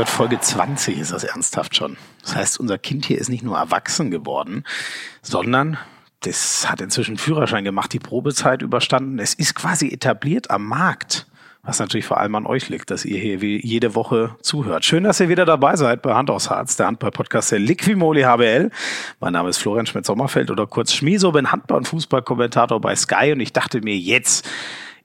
Gott, Folge 20 ist das ernsthaft schon. Das heißt, unser Kind hier ist nicht nur erwachsen geworden, sondern das hat inzwischen Führerschein gemacht, die Probezeit überstanden. Es ist quasi etabliert am Markt. Was natürlich vor allem an euch liegt, dass ihr hier wie jede Woche zuhört. Schön, dass ihr wieder dabei seid bei Hand aufs Harz, der Handball-Podcast der Liquimoli HBL. Mein Name ist Florian Schmidt-Sommerfeld oder kurz Schmieso, bin Handball- und Fußballkommentator bei Sky und ich dachte mir jetzt,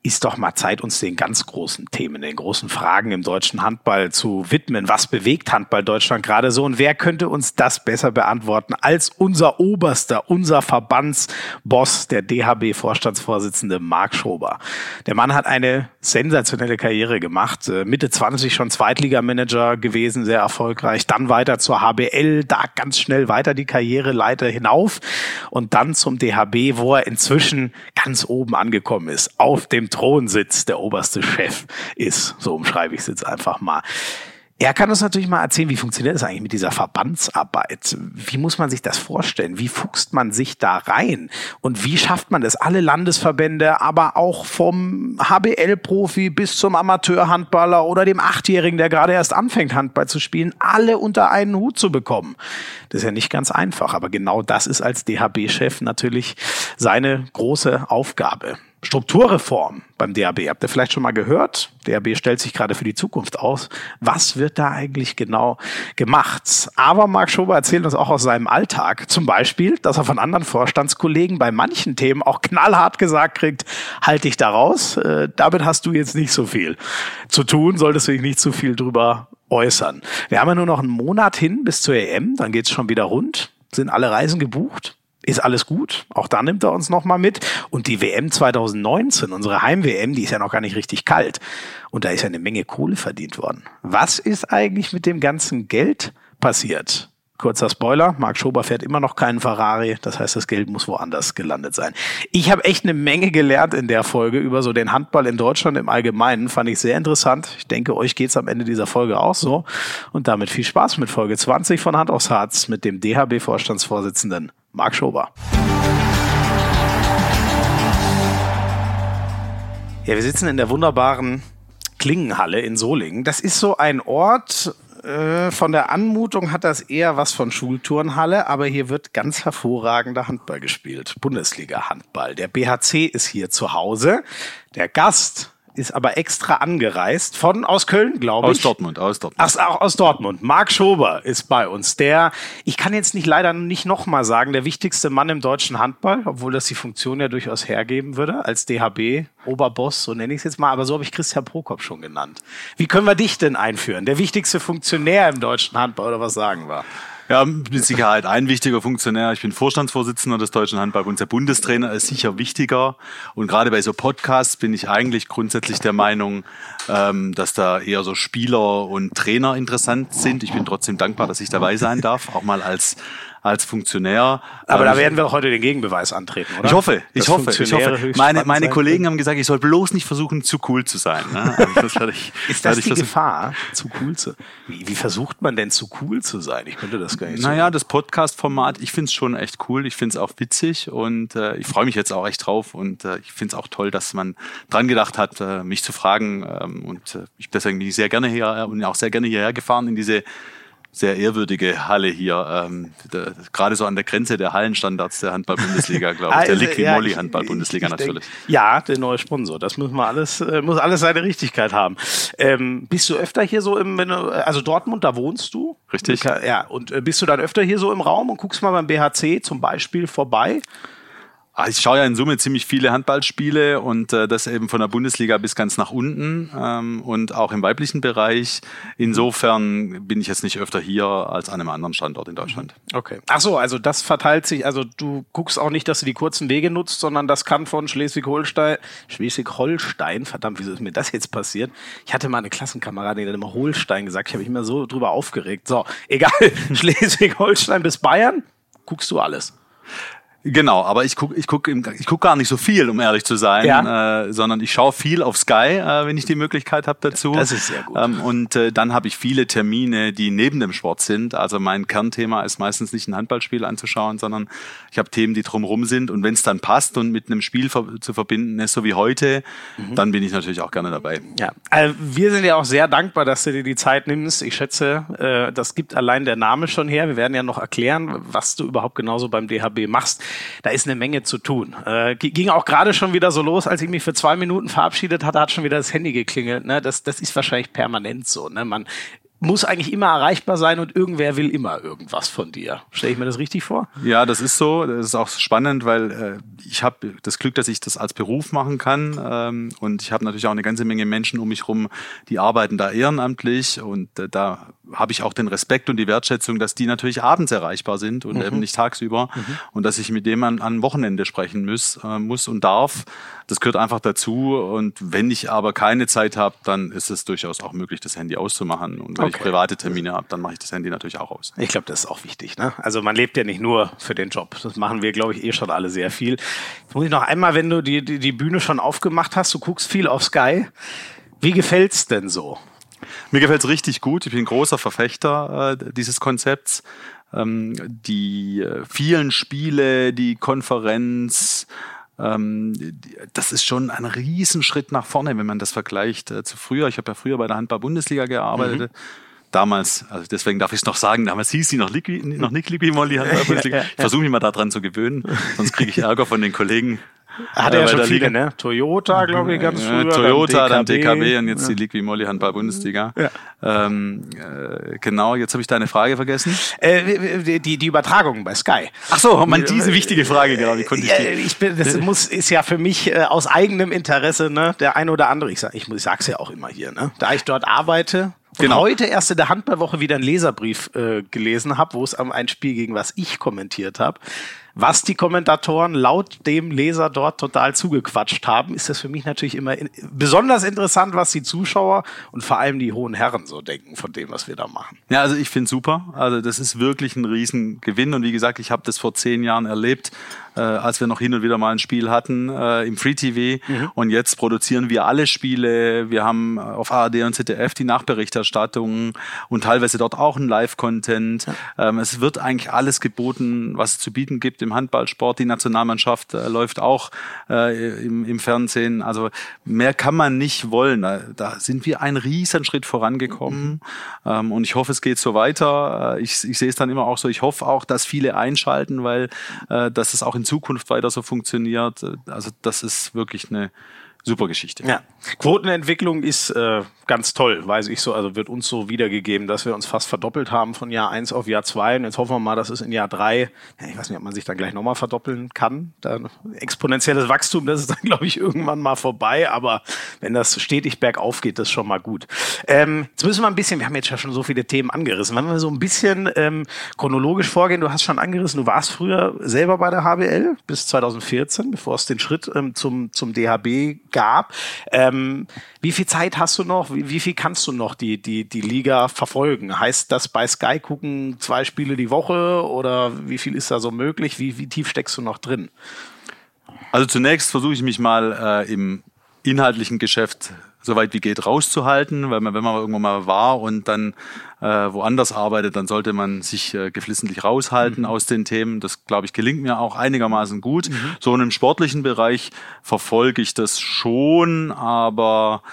ist doch mal Zeit, uns den ganz großen Themen, den großen Fragen im deutschen Handball zu widmen. Was bewegt Handball Deutschland gerade so? Und wer könnte uns das besser beantworten als unser Oberster, unser Verbandsboss, der DHB-Vorstandsvorsitzende Marc Schober? Der Mann hat eine sensationelle Karriere gemacht. Äh, Mitte 20 schon Zweitligamanager gewesen, sehr erfolgreich. Dann weiter zur HBL, da ganz schnell weiter die Karriereleiter hinauf und dann zum DHB, wo er inzwischen ganz oben angekommen ist, auf dem Thronsitz der oberste Chef ist. So umschreibe ich es jetzt einfach mal. Er kann uns natürlich mal erzählen, wie funktioniert das eigentlich mit dieser Verbandsarbeit? Wie muss man sich das vorstellen? Wie fuchst man sich da rein? Und wie schafft man das? Alle Landesverbände, aber auch vom HBL-Profi bis zum Amateurhandballer oder dem Achtjährigen, der gerade erst anfängt, Handball zu spielen, alle unter einen Hut zu bekommen. Das ist ja nicht ganz einfach, aber genau das ist als DHB-Chef natürlich seine große Aufgabe. Strukturreform beim DAB. Habt ihr vielleicht schon mal gehört? DAB stellt sich gerade für die Zukunft aus. Was wird da eigentlich genau gemacht? Aber Marc Schober erzählt uns auch aus seinem Alltag. Zum Beispiel, dass er von anderen Vorstandskollegen bei manchen Themen auch knallhart gesagt kriegt, halt dich da raus. Äh, damit hast du jetzt nicht so viel zu tun, solltest du dich nicht zu viel drüber äußern. Wir haben ja nur noch einen Monat hin bis zur EM, dann geht's schon wieder rund. Sind alle Reisen gebucht? Ist alles gut. Auch da nimmt er uns nochmal mit. Und die WM 2019, unsere Heim-WM, die ist ja noch gar nicht richtig kalt. Und da ist ja eine Menge Kohle verdient worden. Was ist eigentlich mit dem ganzen Geld passiert? Kurzer Spoiler, Marc Schober fährt immer noch keinen Ferrari, das heißt, das Geld muss woanders gelandet sein. Ich habe echt eine Menge gelernt in der Folge über so den Handball in Deutschland im Allgemeinen, fand ich sehr interessant. Ich denke, euch geht's am Ende dieser Folge auch so. Und damit viel Spaß mit Folge 20 von Hand aufs Harz mit dem DHB-Vorstandsvorsitzenden Marc Schober. Ja, wir sitzen in der wunderbaren Klingenhalle in Solingen. Das ist so ein Ort, äh, von der Anmutung hat das eher was von Schulturnhalle, aber hier wird ganz hervorragender Handball gespielt. Bundesliga-Handball. Der BHC ist hier zu Hause. Der Gast ist aber extra angereist von aus Köln, glaube ich. Aus Dortmund, aus Dortmund. Ach, auch aus Dortmund. Marc Schober ist bei uns. Der, ich kann jetzt nicht leider nicht nochmal sagen, der wichtigste Mann im deutschen Handball, obwohl das die Funktion ja durchaus hergeben würde, als DHB, Oberboss, so nenne ich es jetzt mal, aber so habe ich Christian Prokop schon genannt. Wie können wir dich denn einführen? Der wichtigste Funktionär im deutschen Handball, oder was sagen wir? Ja, mit Sicherheit ein wichtiger Funktionär. Ich bin Vorstandsvorsitzender des Deutschen Handballbunds. Der Bundestrainer ist sicher wichtiger. Und gerade bei so Podcasts bin ich eigentlich grundsätzlich der Meinung, ähm, dass da eher so Spieler und Trainer interessant sind. Ich bin trotzdem dankbar, dass ich dabei sein darf, auch mal als als Funktionär. Aber ähm, da werden wir auch heute den Gegenbeweis antreten, oder? Ich hoffe, ich hoffe, ich hoffe. Meine, meine Kollegen haben gesagt, ich soll bloß nicht versuchen, zu cool zu sein. Ne? Also das ich, Ist das die. Gefahr, zu cool zu wie, wie versucht man denn zu cool zu sein? Ich könnte das gar nicht Naja, so das Podcast-Format, ich finde es schon echt cool. Ich finde es auch witzig und äh, ich freue mich jetzt auch echt drauf und äh, ich finde es auch toll, dass man dran gedacht hat, äh, mich zu fragen ähm, und äh, ich deswegen bin ich sehr gerne hier und auch sehr gerne hierher gefahren in diese sehr ehrwürdige Halle hier, ähm, der, gerade so an der Grenze der Hallenstandards der Handball-Bundesliga, glaube ich, der also, Liqui Moly ja, Handball-Bundesliga natürlich. Denk, ja, der neue Sponsor, das muss man alles, äh, muss alles seine Richtigkeit haben. Ähm, bist du öfter hier so im, wenn du, also Dortmund, da wohnst du? Richtig. Ja, und äh, bist du dann öfter hier so im Raum und guckst mal beim BHC zum Beispiel vorbei? Ah, ich schaue ja in Summe ziemlich viele Handballspiele und äh, das eben von der Bundesliga bis ganz nach unten ähm, und auch im weiblichen Bereich. Insofern bin ich jetzt nicht öfter hier als an einem anderen Standort in Deutschland. Okay. Ach so, also das verteilt sich, also du guckst auch nicht, dass du die kurzen Wege nutzt, sondern das kann von Schleswig-Holstein, Schleswig-Holstein, verdammt, wieso ist mir das jetzt passiert? Ich hatte mal eine Klassenkameradin, die hat immer Holstein gesagt, ich habe mich immer so drüber aufgeregt. So, egal, Schleswig-Holstein bis Bayern, guckst du alles. Genau, aber ich gucke ich guck, ich guck gar nicht so viel, um ehrlich zu sein, ja. äh, sondern ich schaue viel auf Sky, äh, wenn ich die Möglichkeit habe dazu. Das ist sehr gut. Ähm, und äh, dann habe ich viele Termine, die neben dem Sport sind. Also mein Kernthema ist meistens nicht ein Handballspiel anzuschauen, sondern ich habe Themen, die drumherum sind. Und wenn es dann passt und mit einem Spiel ver zu verbinden ist, so wie heute, mhm. dann bin ich natürlich auch gerne dabei. Ja, also wir sind ja auch sehr dankbar, dass du dir die Zeit nimmst. Ich schätze, äh, das gibt allein der Name schon her. Wir werden ja noch erklären, was du überhaupt genauso beim DHB machst da ist eine Menge zu tun. Äh, ging auch gerade schon wieder so los, als ich mich für zwei Minuten verabschiedet hatte, hat schon wieder das Handy geklingelt. Ne? Das, das ist wahrscheinlich permanent so. Ne? Man muss eigentlich immer erreichbar sein und irgendwer will immer irgendwas von dir. Stelle ich mir das richtig vor? Ja, das ist so. Das ist auch spannend, weil äh, ich habe das Glück, dass ich das als Beruf machen kann. Ähm, und ich habe natürlich auch eine ganze Menge Menschen um mich herum, die arbeiten da ehrenamtlich. Und äh, da habe ich auch den Respekt und die Wertschätzung, dass die natürlich abends erreichbar sind und mhm. eben nicht tagsüber. Mhm. Und dass ich mit dem an, an Wochenende sprechen muss, äh, muss und darf. Das gehört einfach dazu. Und wenn ich aber keine Zeit habe, dann ist es durchaus auch möglich, das Handy auszumachen. Und wenn okay. Ich private Termine habe, dann mache ich das Handy natürlich auch aus. Ich glaube, das ist auch wichtig. Ne? Also man lebt ja nicht nur für den Job. Das machen wir, glaube ich, eh schon alle sehr viel. Jetzt muss ich noch einmal, wenn du die, die, die Bühne schon aufgemacht hast, du guckst viel auf Sky. Wie gefällt's denn so? Mir gefällt's richtig gut. Ich bin ein großer Verfechter äh, dieses Konzepts. Ähm, die äh, vielen Spiele, die Konferenz, ähm, das ist schon ein Riesenschritt nach vorne, wenn man das vergleicht äh, zu früher. Ich habe ja früher bei der Handball-Bundesliga gearbeitet. Mhm damals, also deswegen darf ich es noch sagen, damals hieß sie noch, Liqui, noch nicht Liqui Handball-Bundesliga. Ich versuche mich mal daran zu gewöhnen, sonst kriege ich Ärger von den Kollegen. Hat er ja schon viele, ne? Toyota, glaube ich, ganz ja, früher. Toyota, dann DKB, dann DKB und jetzt ja. die Liqui Moly Handball Bundesliga. Ja. Ähm, äh, genau, jetzt habe ich deine Frage vergessen. Äh, die, die Übertragung bei Sky. Ach so, man, diese wichtige Frage, genau, wie konnte ich die? Ich bin, das muss, ist ja für mich äh, aus eigenem Interesse, ne? Der ein oder andere, ich, sag, ich, ich sag's ja auch immer hier, ne? Da ich dort arbeite, Genau. Heute erst in der Handballwoche wieder einen Leserbrief äh, gelesen habe, wo es um ein Spiel gegen was ich kommentiert habe was die Kommentatoren laut dem Leser dort total zugequatscht haben, ist das für mich natürlich immer in, besonders interessant, was die Zuschauer und vor allem die hohen Herren so denken von dem, was wir da machen. Ja, also ich finde super. Also das ist wirklich ein Riesengewinn. Und wie gesagt, ich habe das vor zehn Jahren erlebt, äh, als wir noch hin und wieder mal ein Spiel hatten äh, im Free TV. Mhm. Und jetzt produzieren wir alle Spiele. Wir haben auf ARD und ZDF die Nachberichterstattung und teilweise dort auch ein Live-Content. Ja. Ähm, es wird eigentlich alles geboten, was es zu bieten gibt im Handballsport. Die Nationalmannschaft äh, läuft auch äh, im, im Fernsehen. Also mehr kann man nicht wollen. Da, da sind wir einen riesen Schritt vorangekommen. Mhm. Ähm, und ich hoffe, es geht so weiter. Äh, ich, ich sehe es dann immer auch so. Ich hoffe auch, dass viele einschalten, weil äh, dass es auch in Zukunft weiter so funktioniert. Also das ist wirklich eine super Geschichte. Ja. Quotenentwicklung ist äh, ganz toll, weiß ich so. Also wird uns so wiedergegeben, dass wir uns fast verdoppelt haben von Jahr eins auf Jahr zwei. Und jetzt hoffen wir mal, dass es in Jahr drei, ich weiß nicht, ob man sich dann gleich nochmal verdoppeln kann. Dann exponentielles Wachstum, das ist dann, glaube ich, irgendwann mal vorbei. Aber wenn das stetig bergauf geht, das ist schon mal gut. Ähm, jetzt müssen wir ein bisschen, wir haben jetzt ja schon so viele Themen angerissen. Wenn wir so ein bisschen ähm, chronologisch vorgehen, du hast schon angerissen, du warst früher selber bei der HBL bis 2014, bevor es den Schritt ähm, zum, zum DHB gab. Ähm, wie viel Zeit hast du noch? Wie, wie, viel kannst du noch die, die, die Liga verfolgen? Heißt das bei Sky gucken zwei Spiele die Woche oder wie viel ist da so möglich? Wie, wie tief steckst du noch drin? Also zunächst versuche ich mich mal äh, im inhaltlichen Geschäft so weit wie geht rauszuhalten, weil man, wenn man irgendwo mal war und dann äh, woanders arbeitet, dann sollte man sich äh, geflissentlich raushalten mhm. aus den Themen. Das, glaube ich, gelingt mir auch einigermaßen gut. Mhm. So in einem sportlichen Bereich verfolge ich das schon, aber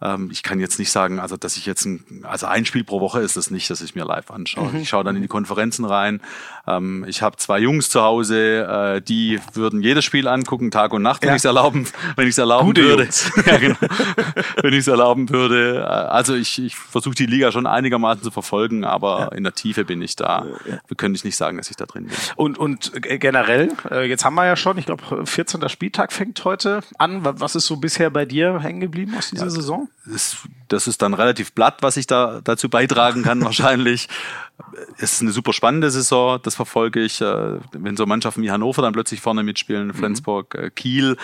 ähm, ich kann jetzt nicht sagen, also dass ich jetzt ein, also ein Spiel pro Woche ist es nicht, dass ich mir live anschaue. Mhm. Ich schaue dann in die Konferenzen rein. Ähm, ich habe zwei Jungs zu Hause, äh, die würden jedes Spiel angucken, Tag und Nacht, wenn ja. ich es erlauben, wenn ich es erlauben Gute würde. ja, genau. wenn ich es erlauben würde. Äh, also ich, ich versuche die Liga schon einigermaßen zu verfolgen, aber ja. in der Tiefe bin ich da. Ja. Wir können nicht sagen, dass ich da drin bin. Und, und generell, äh, jetzt haben wir ja schon, ich glaube, 14. Spieltag fängt heute an. Was ist so bisher bei dir hängen geblieben aus dieser Saison? ist, das ist dann relativ platt, was ich da dazu beitragen kann wahrscheinlich. Es ist eine super spannende Saison, das verfolge ich. Äh, wenn so Mannschaften wie Hannover dann plötzlich vorne mitspielen, mhm. Flensburg, mhm. Kiel,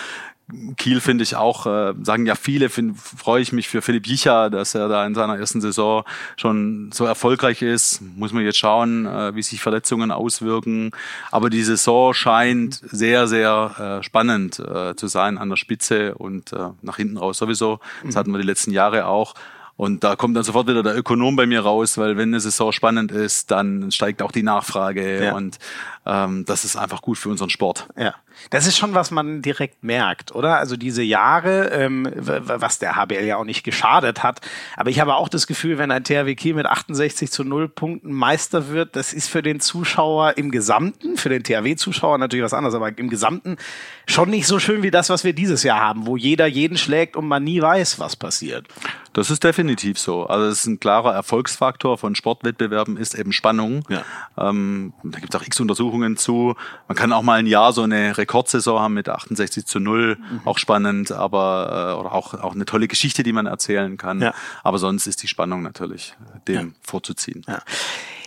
Kiel finde ich auch, äh, sagen ja viele, freue ich mich für Philipp Jicher, dass er da in seiner ersten Saison schon so erfolgreich ist. Muss man jetzt schauen, äh, wie sich Verletzungen auswirken. Aber die Saison scheint sehr, sehr äh, spannend äh, zu sein an der Spitze und äh, nach hinten raus sowieso. Das hatten wir die letzten Jahre auch. Und da kommt dann sofort wieder der Ökonom bei mir raus, weil wenn eine Saison spannend ist, dann steigt auch die Nachfrage ja. und ähm, das ist einfach gut für unseren Sport. Ja, das ist schon, was man direkt merkt, oder? Also diese Jahre, ähm, was der HBL ja auch nicht geschadet hat. Aber ich habe auch das Gefühl, wenn ein THW Kiel mit 68 zu 0 Punkten Meister wird, das ist für den Zuschauer im Gesamten, für den THW-Zuschauer natürlich was anderes, aber im Gesamten schon nicht so schön wie das, was wir dieses Jahr haben, wo jeder jeden schlägt und man nie weiß, was passiert. Das ist definitiv so. Also es ist ein klarer Erfolgsfaktor von Sportwettbewerben, ist eben Spannung. Ja. Ähm, da gibt es auch x Untersuchungen zu. Man kann auch mal ein Jahr so eine Rekordsaison haben mit 68 zu 0, mhm. auch spannend, aber oder auch, auch eine tolle Geschichte, die man erzählen kann. Ja. Aber sonst ist die Spannung natürlich dem ja. vorzuziehen. Ja.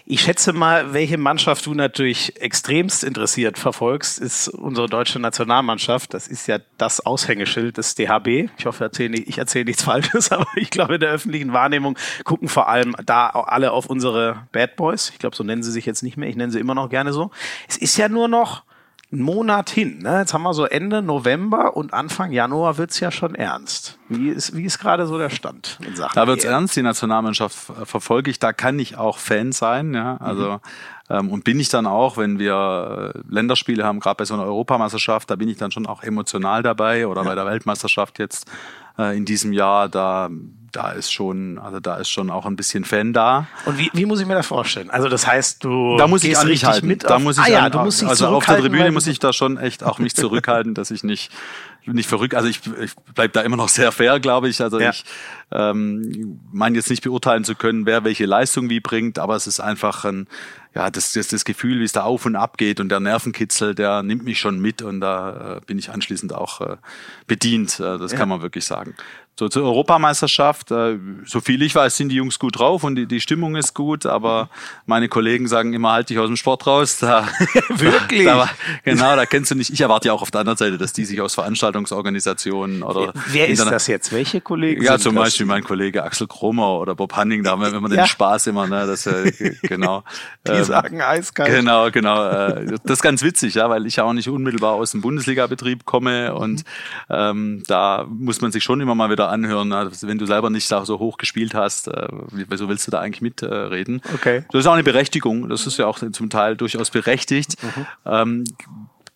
Ich schätze mal, welche Mannschaft du natürlich extremst interessiert verfolgst, ist unsere deutsche Nationalmannschaft. Das ist ja das Aushängeschild des DHB. Ich hoffe, ich erzähle nichts Falsches, aber ich glaube, in der öffentlichen Wahrnehmung gucken vor allem da alle auf unsere Bad Boys. Ich glaube, so nennen sie sich jetzt nicht mehr. Ich nenne sie immer noch gerne so. Es ist ja nur noch einen Monat hin. Ne? Jetzt haben wir so Ende November und Anfang Januar wird's ja schon ernst. Wie ist, wie ist gerade so der Stand in Sachen? Da wird's ernst, die Nationalmannschaft verfolge ich, da kann ich auch Fan sein. Ja? Also mhm. ähm, und bin ich dann auch, wenn wir äh, Länderspiele haben, gerade bei so einer Europameisterschaft, da bin ich dann schon auch emotional dabei oder ja. bei der Weltmeisterschaft jetzt äh, in diesem Jahr, da da ist schon, also da ist schon auch ein bisschen Fan da. Und wie, wie muss ich mir das vorstellen? Also das heißt, du da muss ich richtig halten. mit. Da muss ich ah, ja, an, du musst dich also auf der Tribüne muss ich da schon echt auch mich zurückhalten, dass ich nicht nicht verrückt. Also ich, ich bleib da immer noch sehr fair, glaube ich. Also ja. ich ähm, meine jetzt nicht beurteilen zu können, wer welche Leistung wie bringt, aber es ist einfach ein ja, das, das, das Gefühl, wie es da auf und ab geht und der Nervenkitzel, der nimmt mich schon mit und da äh, bin ich anschließend auch äh, bedient. Äh, das ja. kann man wirklich sagen. So zur Europameisterschaft, äh, so viel ich weiß, sind die Jungs gut drauf und die, die Stimmung ist gut, aber meine Kollegen sagen immer, halt dich aus dem Sport raus. Da, Wirklich? Da, genau, da kennst du nicht. Ich erwarte ja auch auf der anderen Seite, dass die sich aus Veranstaltungsorganisationen oder. Wer ist das jetzt? Welche Kollegen? Ja, zum Beispiel mein Kollege Axel Kromer oder Bob Hanning, da haben wir immer ja. den Spaß immer, ne, das, äh, genau. die ähm, sagen eiskalt. Genau, genau. Äh, das ist ganz witzig, ja, weil ich ja auch nicht unmittelbar aus dem Bundesliga-Betrieb komme und ähm, da muss man sich schon immer mal wieder anhören, wenn du selber nicht so hoch gespielt hast, äh, wieso willst du da eigentlich mitreden? okay. Das ist auch eine Berechtigung, das ist ja auch zum Teil durchaus berechtigt. Mhm. Ähm,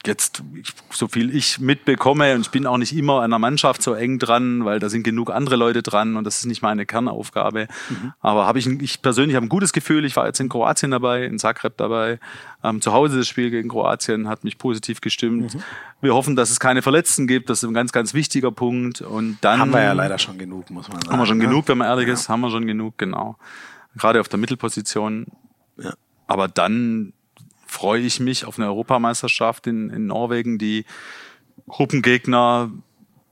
jetzt, so viel ich mitbekomme, und ich bin auch nicht immer an der Mannschaft so eng dran, weil da sind genug andere Leute dran und das ist nicht meine Kernaufgabe. Mhm. Aber habe ich, ich persönlich habe ein gutes Gefühl. Ich war jetzt in Kroatien dabei, in Zagreb dabei. Ähm, zu Hause das Spiel gegen Kroatien hat mich positiv gestimmt. Mhm. Wir hoffen, dass es keine Verletzten gibt. Das ist ein ganz, ganz wichtiger Punkt. Und dann haben wir ja leider schon genug, muss man sagen. Haben wir schon ne? genug, wenn man ehrlich ja. ist, haben wir schon genug, genau. Gerade auf der Mittelposition. Ja. Aber dann freue ich mich auf eine Europameisterschaft in, in Norwegen, die Gruppengegner,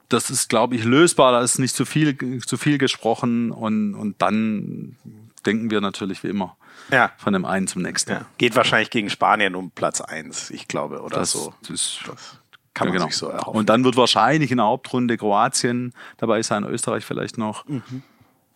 das ist, glaube ich, lösbar, da ist nicht zu viel, zu viel gesprochen und, und dann denken wir natürlich wie immer ja. von dem einen zum nächsten. Ja. Geht wahrscheinlich gegen Spanien um Platz eins, ich glaube, oder das, so. Das, das kann man genau. sich so erhoffen. Und dann wird wahrscheinlich in der Hauptrunde Kroatien dabei sein, Österreich vielleicht noch. Mhm.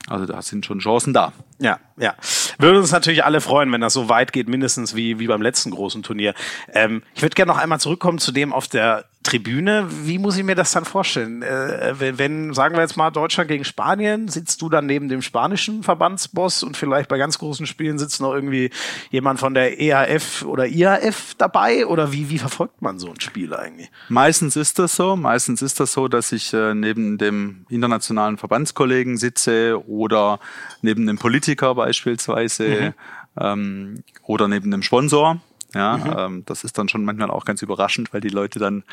Also da sind schon Chancen da. Ja, ja. Würde uns natürlich alle freuen, wenn das so weit geht, mindestens wie, wie beim letzten großen Turnier. Ähm, ich würde gerne noch einmal zurückkommen zu dem auf der Tribüne. Wie muss ich mir das dann vorstellen? Äh, wenn, wenn, sagen wir jetzt mal, Deutschland gegen Spanien, sitzt du dann neben dem spanischen Verbandsboss und vielleicht bei ganz großen Spielen sitzt noch irgendwie jemand von der EHF oder IAF dabei? Oder wie, wie verfolgt man so ein Spiel eigentlich? Meistens ist das so. Meistens ist das so, dass ich äh, neben dem internationalen Verbandskollegen sitze oder neben dem Politiker beispielsweise mhm. ähm, oder neben dem Sponsor. Ja, mhm. ähm, das ist dann schon manchmal auch ganz überraschend, weil die Leute dann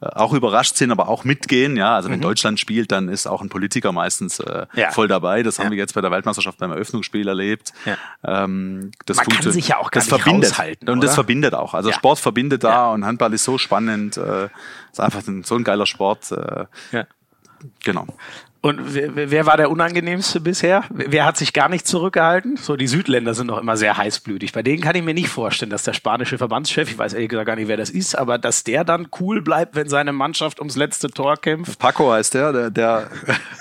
äh, auch überrascht sind, aber auch mitgehen. Ja, also wenn mhm. Deutschland spielt, dann ist auch ein Politiker meistens äh, ja. voll dabei. Das ja. haben wir jetzt bei der Weltmeisterschaft beim Eröffnungsspiel erlebt. Ja. Ähm, das Man kann sich ja auch gar das verbindet und oder? das verbindet auch. Also Sport verbindet da und Handball ist so spannend. Äh, ist einfach ein, so ein geiler Sport. Äh, ja. Genau. Und wer, wer war der unangenehmste bisher? Wer hat sich gar nicht zurückgehalten? So, die Südländer sind doch immer sehr heißblütig. Bei denen kann ich mir nicht vorstellen, dass der spanische Verbandschef, ich weiß ehrlich gesagt gar nicht, wer das ist, aber dass der dann cool bleibt, wenn seine Mannschaft ums letzte Tor kämpft. Paco heißt der, der, der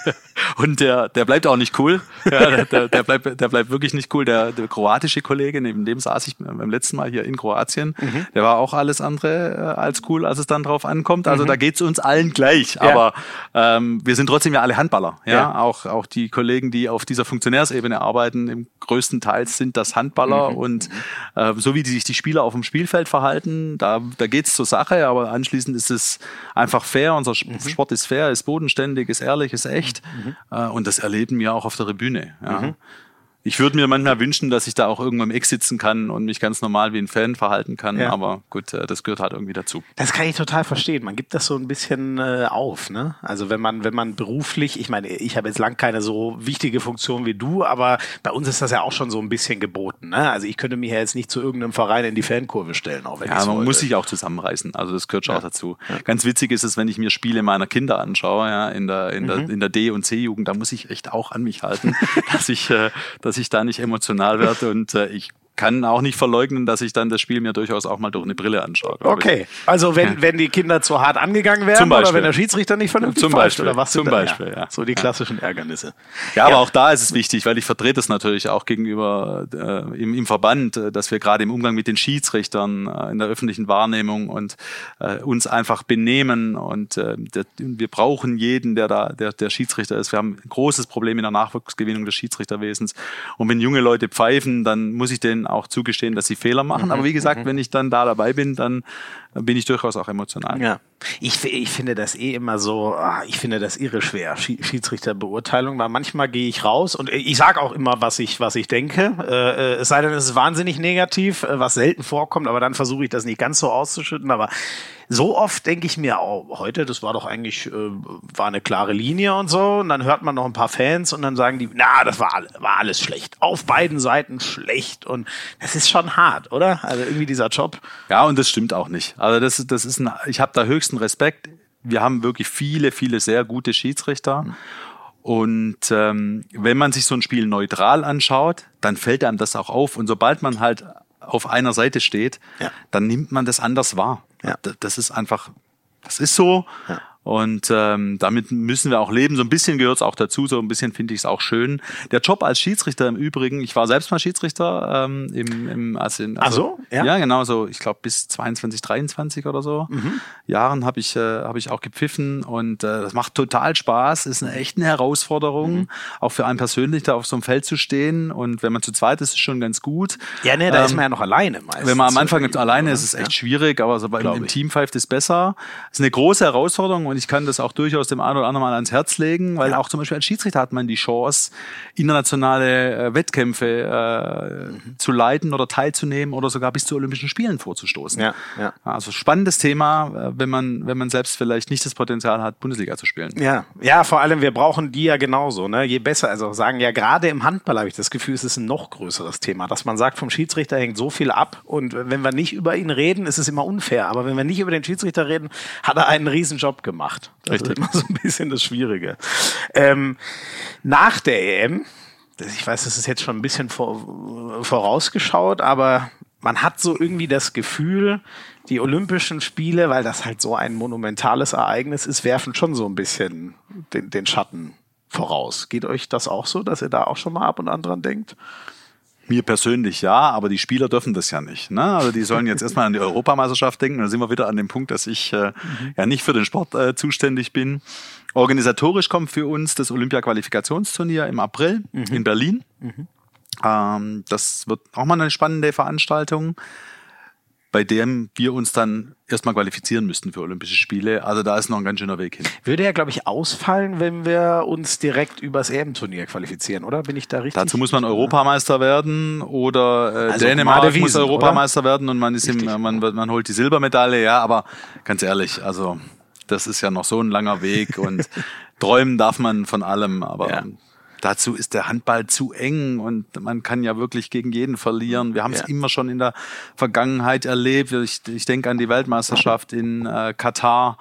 und der, der bleibt auch nicht cool. Ja, der, der, bleibt, der bleibt wirklich nicht cool. Der, der kroatische Kollege, neben dem saß ich beim letzten Mal hier in Kroatien, mhm. der war auch alles andere äh, als cool, als es dann drauf ankommt. Also mhm. da geht's uns allen gleich. Ja. Aber ähm, wir sind trotzdem ja alle Handballer. Ja? ja, Auch, auch die Kollegen, die auf dieser Funktionärsebene arbeiten, im größten Teil sind das Handballer. Mhm. Und äh, so wie die sich die Spieler auf dem Spielfeld verhalten, da, da geht's zur Sache. Aber anschließend ist es einfach fair. Unser mhm. Sport ist fair, ist bodenständig, ist ehrlich, ist echt. Mhm. Äh, und das erleben wir auch auf der Tribüne. Ja. Ich würde mir manchmal wünschen, dass ich da auch irgendwann im Eck sitzen kann und mich ganz normal wie ein Fan verhalten kann. Ja. Aber gut, äh, das gehört halt irgendwie dazu. Das kann ich total verstehen. Man gibt das so ein bisschen äh, auf. Ne? Also wenn man, wenn man beruflich, ich meine, ich habe jetzt lang keine so wichtige Funktion wie du, aber bei uns ist das ja auch schon so ein bisschen geboten. Ne? Also ich könnte mich ja jetzt nicht zu irgendeinem Verein in die Fankurve stellen. Auch wenn ja, man wollte. muss sich auch zusammenreißen. Also das gehört schon ja. auch dazu. Ja. Ganz witzig ist es, wenn ich mir Spiele meiner Kinder anschaue, ja, in der, in der, mhm. in der D- und C-Jugend, da muss ich echt auch an mich halten, dass ich, äh, dass ich da nicht emotional emotional werde und äh, ich kann auch nicht verleugnen, dass ich dann das Spiel mir durchaus auch mal durch eine Brille anschaue. Okay, ich. also wenn, wenn die Kinder zu hart angegangen werden oder wenn der Schiedsrichter nicht vernünftig Zum Beispiel. oder was Zum Beispiel, ja. So die klassischen Ärgernisse. Ja, aber auch da ist es wichtig, weil ich vertrete es natürlich auch gegenüber äh, im, im Verband, äh, dass wir gerade im Umgang mit den Schiedsrichtern äh, in der öffentlichen Wahrnehmung und äh, uns einfach benehmen und äh, der, wir brauchen jeden, der da der, der Schiedsrichter ist. Wir haben ein großes Problem in der Nachwuchsgewinnung des Schiedsrichterwesens und wenn junge Leute pfeifen, dann muss ich denen auch zugestehen, dass sie Fehler machen. Mhm. Aber wie gesagt, mhm. wenn ich dann da dabei bin, dann bin ich durchaus auch emotional. Ja. Ich, ich finde das eh immer so, ah, ich finde das irre schwer, Schiedsrichterbeurteilung, weil manchmal gehe ich raus und ich sage auch immer, was ich, was ich denke. Äh, es sei denn, es ist wahnsinnig negativ, äh, was selten vorkommt, aber dann versuche ich das nicht ganz so auszuschütten. Aber so oft denke ich mir, oh, heute, das war doch eigentlich, äh, war eine klare Linie und so. Und dann hört man noch ein paar Fans und dann sagen die, na, das war, war alles schlecht. Auf beiden Seiten schlecht. Und das ist schon hart, oder? Also irgendwie dieser Job. Ja, und das stimmt auch nicht. Also das, das ist ein, ich habe da höchsten Respekt. Wir haben wirklich viele, viele sehr gute Schiedsrichter. Mhm. Und ähm, wenn man sich so ein Spiel neutral anschaut, dann fällt einem das auch auf. Und sobald man halt auf einer Seite steht, ja. dann nimmt man das anders wahr. Ja. Das ist einfach, das ist so. Ja. Und ähm, damit müssen wir auch leben. So ein bisschen gehört es auch dazu, so ein bisschen finde ich es auch schön. Der Job als Schiedsrichter im Übrigen, ich war selbst mal Schiedsrichter ähm, im, im also, in, also Ach so, ja. ja, genau so, ich glaube bis 22, 23 oder so mhm. Jahren habe ich, äh, hab ich auch gepfiffen und äh, das macht total Spaß, ist eine echte Herausforderung, mhm. auch für einen persönlich da auf so einem Feld zu stehen. Und wenn man zu zweit ist, ist es schon ganz gut. Ja, ne, da ähm, ist man ja noch alleine meistens. Wenn man am Anfang alleine ist, ist es echt ja. schwierig, aber so im, im Team pfeift es besser. Es ist eine große Herausforderung und ich kann das auch durchaus dem einen oder anderen mal ans Herz legen, weil ja. auch zum Beispiel als Schiedsrichter hat man die Chance, internationale äh, Wettkämpfe äh, mhm. zu leiten oder teilzunehmen oder sogar bis zu Olympischen Spielen vorzustoßen. Ja, ja. Also spannendes Thema, äh, wenn man, wenn man selbst vielleicht nicht das Potenzial hat, Bundesliga zu spielen. Ja, ja, vor allem, wir brauchen die ja genauso. Ne? Je besser, also sagen ja gerade im Handball habe ich das Gefühl, es ist ein noch größeres Thema, dass man sagt, vom Schiedsrichter hängt so viel ab und wenn wir nicht über ihn reden, ist es immer unfair. Aber wenn wir nicht über den Schiedsrichter reden, hat er einen Riesenjob gemacht. Das Richtig. ist immer so ein bisschen das Schwierige. Ähm, nach der EM, ich weiß, das ist jetzt schon ein bisschen vor, vorausgeschaut, aber man hat so irgendwie das Gefühl, die Olympischen Spiele, weil das halt so ein monumentales Ereignis ist, werfen schon so ein bisschen den, den Schatten voraus. Geht euch das auch so, dass ihr da auch schon mal ab und an dran denkt? Mir persönlich ja, aber die Spieler dürfen das ja nicht. Ne? Also die sollen jetzt erstmal an die Europameisterschaft denken. Da sind wir wieder an dem Punkt, dass ich äh, mhm. ja nicht für den Sport äh, zuständig bin. Organisatorisch kommt für uns das Olympia-Qualifikationsturnier im April mhm. in Berlin. Mhm. Ähm, das wird auch mal eine spannende Veranstaltung bei dem wir uns dann erstmal qualifizieren müssten für Olympische Spiele. Also da ist noch ein ganz schöner Weg hin. Würde ja, glaube ich, ausfallen, wenn wir uns direkt übers EM-Turnier qualifizieren, oder? Bin ich da richtig? Dazu muss man Europameister werden oder äh, also Dänemark muss Europameister oder? werden und man ist im, man, man holt die Silbermedaille, ja, aber ganz ehrlich, also das ist ja noch so ein langer Weg und träumen darf man von allem, aber ja. Dazu ist der Handball zu eng und man kann ja wirklich gegen jeden verlieren. Wir haben es ja. immer schon in der Vergangenheit erlebt. Ich, ich denke an die Weltmeisterschaft in äh, Katar.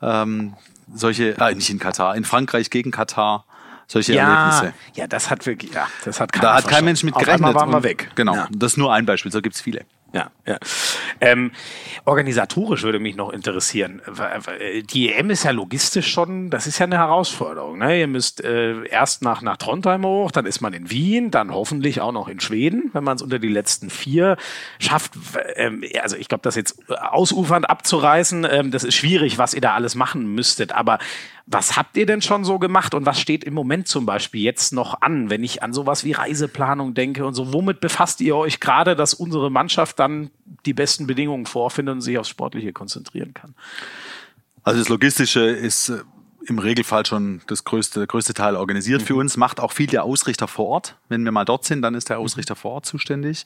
Ähm, solche, äh, nicht in Katar, in Frankreich gegen Katar, solche ja, Erlebnisse. Ja, das hat wirklich, ja, das hat Da hat kein Mensch mit Auf gerechnet. einmal waren wir weg. Genau. Ja. Das ist nur ein Beispiel, so gibt's viele. Ja. Ähm, organisatorisch würde mich noch interessieren. Die EM ist ja logistisch schon, das ist ja eine Herausforderung. Ne? Ihr müsst äh, erst nach, nach Trondheim hoch, dann ist man in Wien, dann hoffentlich auch noch in Schweden, wenn man es unter die letzten vier schafft. Ähm, also ich glaube, das jetzt ausufernd abzureißen, ähm, das ist schwierig, was ihr da alles machen müsstet. Aber was habt ihr denn schon so gemacht und was steht im Moment zum Beispiel jetzt noch an, wenn ich an sowas wie Reiseplanung denke und so? Womit befasst ihr euch gerade, dass unsere Mannschaft dann die besten Bedingungen vorfindet und sich aufs Sportliche konzentrieren kann? Also das Logistische ist äh, im Regelfall schon das größte, der größte Teil organisiert für uns, macht auch viel der Ausrichter vor Ort. Wenn wir mal dort sind, dann ist der Ausrichter vor Ort zuständig.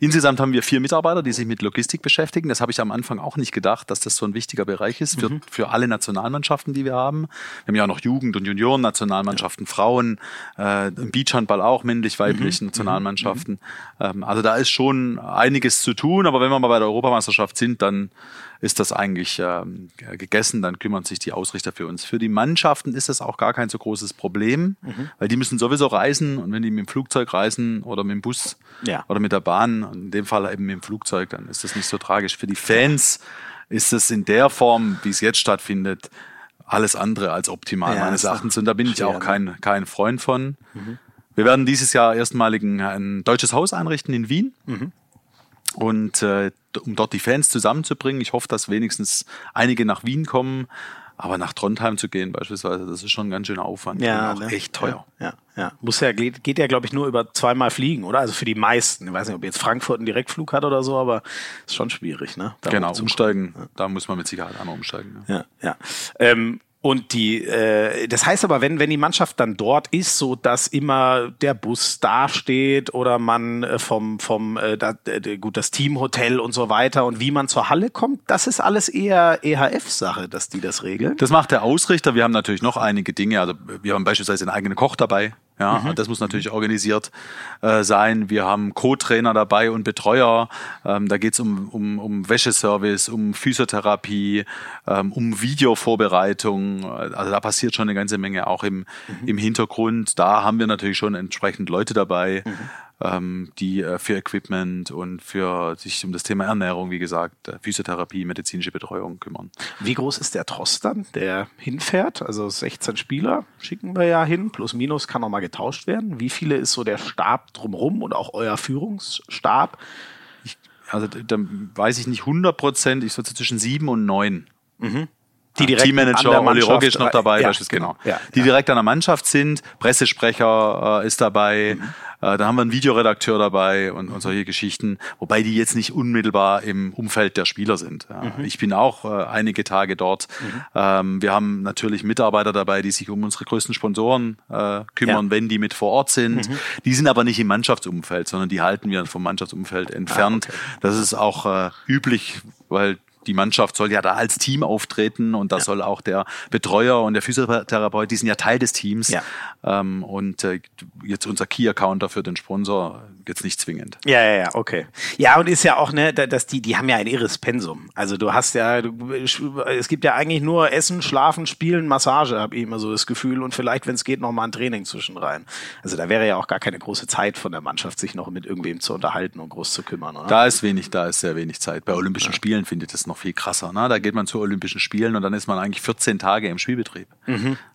Insgesamt haben wir vier Mitarbeiter, die sich mit Logistik beschäftigen. Das habe ich am Anfang auch nicht gedacht, dass das so ein wichtiger Bereich ist für, für alle Nationalmannschaften, die wir haben. Wir haben ja auch noch Jugend- und Junioren-Nationalmannschaften, Frauen, äh, Beachhandball auch männlich-weiblich Nationalmannschaften. Ähm, also da ist schon einiges zu tun, aber wenn wir mal bei der Europameisterschaft sind, dann ist das eigentlich ähm, gegessen, dann kümmern sich die Ausrichter für uns. Für die Mannschaften ist das auch gar kein so großes Problem, weil die müssen sowieso reisen und wenn die mit dem Flugzeug reisen oder mit dem Bus Ja. oder mit der Bahn, in dem Fall eben mit dem Flugzeug, dann ist das nicht so tragisch. Für die Fans ist es in der Form, wie es jetzt stattfindet, alles andere als optimal Ja, meines Erachtens. Und da bin ich schwer, auch ne? kein, kein Freund von. Wir werden dieses Jahr erstmalig ein, ein deutsches Haus einrichten in Wien. Und äh, um dort die Fans zusammenzubringen, ich hoffe, dass wenigstens einige nach Wien kommen. Aber nach Trondheim zu gehen beispielsweise, das ist schon ein ganz schöner Aufwand auch ne? echt teuer. Ja, ja. ja. Muss ja, geht, geht ja, glaube ich, nur über zweimal fliegen, oder? Also für die meisten. Ich weiß nicht, ob jetzt Frankfurt einen Direktflug hat oder so, aber ist schon schwierig, ne? Da Genau, umsteigen, da muss man mit Sicherheit einmal umsteigen. Ja. Ja, ja. Ähm, und die, äh, das heißt aber, wenn, wenn die Mannschaft dann dort ist, so dass immer der Bus dasteht oder man äh, vom, vom äh, da, äh, gut, das Teamhotel und so weiter und wie man zur Halle kommt, das ist alles eher EHF-Sache, dass die das regeln. Das macht der Ausrichter. Wir haben natürlich noch einige Dinge. Also wir haben beispielsweise einen eigenen Koch dabei. Ja, Mhm. das muss natürlich organisiert äh, sein. Wir haben Co-Trainer dabei und Betreuer. Ähm, da geht's um, um, um Wäscheservice, um Physiotherapie, ähm, um Videovorbereitung. Also da passiert schon eine ganze Menge auch im, Mhm. im Hintergrund. Da haben wir natürlich schon entsprechend Leute dabei, Mhm. Ähm, die äh, für Equipment und für sich um das Thema Ernährung, wie gesagt, äh, Physiotherapie, medizinische Betreuung kümmern. Wie groß ist der Tross dann, der hinfährt? Also 16 Spieler schicken wir ja hin, plus minus kann noch mal getauscht werden. Wie viele ist so der Stab drumrum und auch euer Führungsstab? Also da weiß ich nicht 100 Prozent, ich so zwischen sieben und neun. Die direkt an Teammanager, der Oli Mannschaft- Rogic noch dabei, Ja, beispielsweise, genau. Ja, Die ja. direkt an der Mannschaft sind, Pressesprecher äh, ist dabei, Mhm. äh, da haben wir einen Videoredakteur dabei und, und solche Geschichten, wobei die jetzt nicht unmittelbar im Umfeld der Spieler sind. Mhm. Ich bin auch äh, einige Tage dort. Ähm, wir haben natürlich Mitarbeiter dabei, die sich um unsere größten Sponsoren äh, kümmern, wenn die mit vor Ort sind. Mhm. Die sind aber nicht im Mannschaftsumfeld, sondern die halten wir vom Mannschaftsumfeld entfernt. Ah, okay. Das ist auch äh, üblich, weil die Mannschaft soll ja da als Team auftreten und da soll auch der Betreuer und der Physiotherapeut, die sind ja Teil des Teams. Ja. Ähm, und äh, jetzt unser Key-Accounter für den Sponsor jetzt nicht zwingend. Ja, ja, ja, okay. Ja, und ist ja auch, ne, da- dass die, die haben ja ein irres Pensum. Also du hast ja, du, es gibt ja eigentlich nur Essen, Schlafen, Spielen, Massage, habe ich immer so das Gefühl. Und vielleicht, wenn es geht, noch mal ein Training zwischen rein. Also da wäre ja auch gar keine große Zeit von der Mannschaft, sich noch mit irgendwem zu unterhalten und groß zu kümmern, oder? Da ist wenig, da ist sehr wenig Zeit. Bei Olympischen Spielen findet es noch viel krasser. Ne? Da geht man zu Olympischen Spielen und dann ist man eigentlich 14 Tage im Spielbetrieb.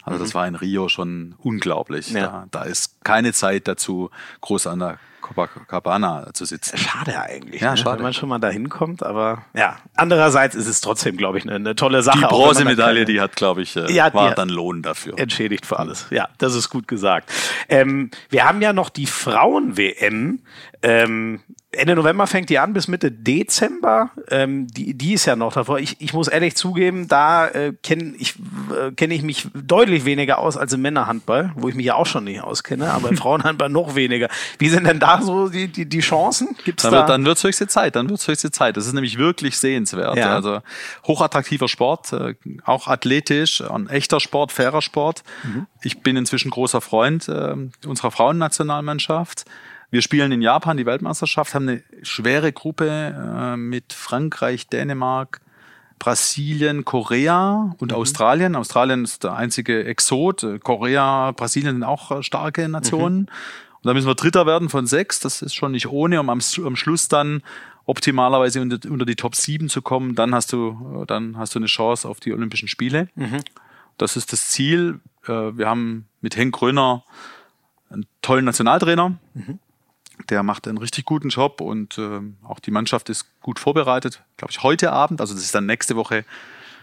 Also das war in Rio schon unglaublich. Ja. Da, da ist keine Zeit dazu, groß an der Copacabana zu sitzen. Schade eigentlich, Ja, ne? schade. wenn man schon mal da hinkommt, aber ja. Andererseits ist es trotzdem, glaube ich, eine, eine tolle Sache. Die Bronzemedaille, die hat, glaube ich, äh, Ja, war dann Lohn dafür. entschädigt für alles. Ja, das ist gut gesagt. Ähm, wir haben ja noch die Frauen-WM. Ähm, Ende November fängt die an bis Mitte Dezember. Ähm, die, die ist ja noch davor. Ich, ich muss ehrlich zugeben, da äh, kenne ich, äh, kenn ich mich deutlich weniger aus als im Männerhandball, wo ich mich ja auch schon nicht auskenne, aber im Frauenhandball noch weniger. Wie sind denn da so die, die, die Chancen? Gibt's Dann da? wird dann wird's höchste Zeit, dann wird's höchste Zeit. Das ist nämlich wirklich sehenswert. Ja. Also hochattraktiver Sport, äh, auch athletisch, ein echter Sport, fairer Sport. Mhm. Ich bin inzwischen großer Freund äh, unserer Frauennationalmannschaft. Wir spielen in Japan die Weltmeisterschaft, haben eine schwere Gruppe äh, mit Frankreich, Dänemark, Brasilien, Korea und mhm. Australien. Australien ist der einzige Exot. Korea, Brasilien sind auch starke Nationen. Mhm. Und da müssen wir Dritter werden von sechs. Das ist schon nicht ohne, um am, am Schluss dann optimalerweise unter, unter, die Top 7 zu kommen. Dann hast du, dann hast du eine Chance auf die Olympischen Spiele. Mhm. Das ist das Ziel. Äh, wir haben mit Henk Gröner einen tollen Nationaltrainer. Mhm. Der macht einen richtig guten Job und äh, auch die Mannschaft ist gut vorbereitet. Glaube ich, heute Abend, also das ist dann nächste Woche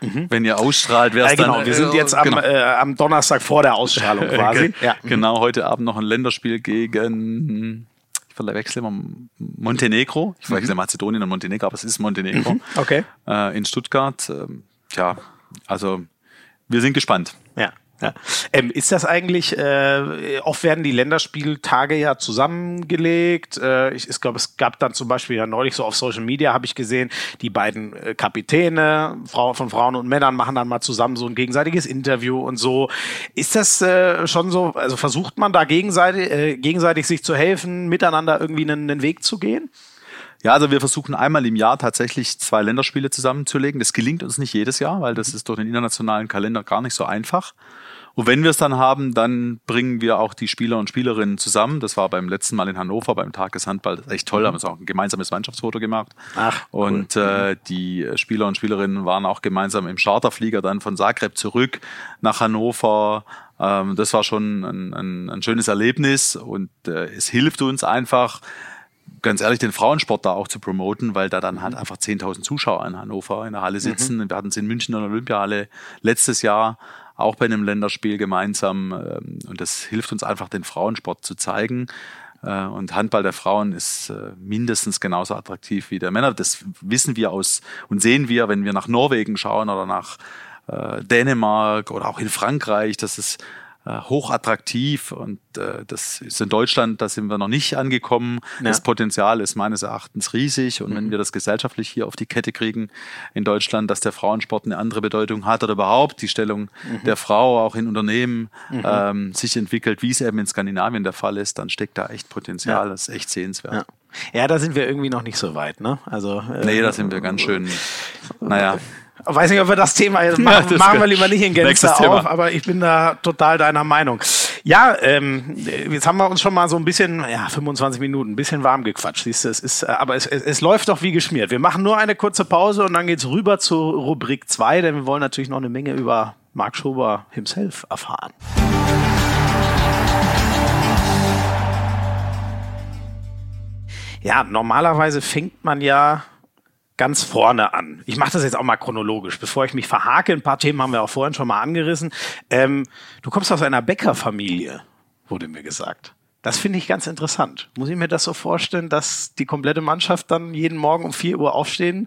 Mhm. Wenn ihr ausstrahlt, wäre es ja, genau. dann. Wir sind jetzt am, genau. äh, am Donnerstag vor der Ausstrahlung quasi. ja. Genau, heute Abend noch ein Länderspiel gegen ich verwechsel immer Montenegro. Ich verwechsel mhm. Mazedonien und Montenegro, aber es ist Montenegro. Mhm. Okay. Äh, in Stuttgart. Ähm, ja, also wir sind gespannt. Ja. Ähm, ist das eigentlich, äh, oft werden die Länderspieltage ja zusammengelegt. Äh, ich, ich glaube, es gab dann zum Beispiel ja neulich so auf Social Media, habe ich gesehen, die beiden äh, Kapitäne Frau, von Frauen und Männern machen dann mal zusammen so ein gegenseitiges Interview und so. Ist das äh, schon so, also versucht man da gegenseitig, äh, gegenseitig sich zu helfen, miteinander irgendwie einen, einen Weg zu gehen? Ja, also wir versuchen einmal im Jahr tatsächlich zwei Länderspiele zusammenzulegen. Das gelingt uns nicht jedes Jahr, weil das ist durch den internationalen Kalender gar nicht so einfach. Und wenn wir es dann haben, dann bringen wir auch die Spieler und Spielerinnen zusammen. Das war beim letzten Mal in Hannover beim Tag des Handballs echt toll. Mhm. Haben wir auch ein gemeinsames Mannschaftsfoto gemacht. Ach, cool. Und äh, die Spieler und Spielerinnen waren auch gemeinsam im Charterflieger dann von Zagreb zurück nach Hannover. Ähm, das war schon ein, ein, ein schönes Erlebnis und äh, es hilft uns einfach, ganz ehrlich, den Frauensport da auch zu promoten, weil da dann halt mhm. einfach 10.000 Zuschauer in Hannover in der Halle sitzen. Mhm. Wir hatten es in München in der Olympiahalle letztes Jahr auch bei einem Länderspiel gemeinsam. Ähm, und das hilft uns einfach, den Frauensport zu zeigen. Äh, und Handball der Frauen ist äh, mindestens genauso attraktiv wie der Männer. Das wissen wir aus und sehen wir, wenn wir nach Norwegen schauen oder nach äh, Dänemark oder auch in Frankreich. Das ist äh, hochattraktiv und äh, das ist in Deutschland, da sind wir noch nicht angekommen. Ja. Das Potenzial ist meines Erachtens riesig und mhm. wenn wir das gesellschaftlich hier auf die Kette kriegen in Deutschland, dass der Frauensport eine andere Bedeutung hat oder überhaupt die Stellung mhm. der Frau auch in Unternehmen mhm. ähm, sich entwickelt, wie es eben in Skandinavien der Fall ist, dann steckt da echt Potenzial. Ja. Das ist echt sehenswert. Ja. Ja, da sind wir irgendwie noch nicht so weit, ne? Also äh, nee, da sind wir ganz schön. Naja, weiß nicht, ob wir das Thema jetzt machen, ja, machen wir lieber nicht in Gänze auf, aber ich bin da total deiner Meinung. Ja, ähm, jetzt haben wir uns schon mal so ein bisschen, ja, 25 Minuten, ein bisschen warm gequatscht. Siehst du, es ist, äh, aber es, es, es läuft doch wie geschmiert. Wir machen nur eine kurze Pause und dann geht's rüber zur Rubrik 2, denn wir wollen natürlich noch eine Menge über Mark Schober himself erfahren. Ja, normalerweise fängt man ja ganz vorne an. Ich mache das jetzt auch mal chronologisch, bevor ich mich verhake. Ein paar Themen haben wir auch vorhin schon mal angerissen. Ähm, du kommst aus einer Bäckerfamilie, wurde mir gesagt. Das finde ich ganz interessant. Muss ich mir das so vorstellen, dass die komplette Mannschaft dann jeden Morgen um vier Uhr aufstehen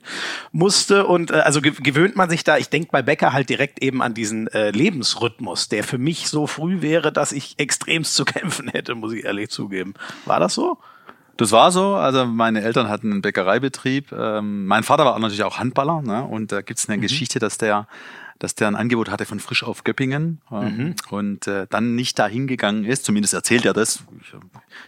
musste? Und äh, also gewöhnt man sich da, ich denke bei Bäcker halt direkt eben an diesen äh, Lebensrhythmus, der für mich so früh wäre, dass ich extremst zu kämpfen hätte, muss ich ehrlich zugeben. War das so? Das war so. Also meine Eltern hatten einen Bäckereibetrieb. Ähm, mein Vater war natürlich auch Handballer. Ne? Und da gibt's eine mhm. Geschichte, dass der dass der ein Angebot hatte von Frisch auf Göppingen mhm. und äh, dann nicht dahin gegangen ist, zumindest erzählt er das, ich,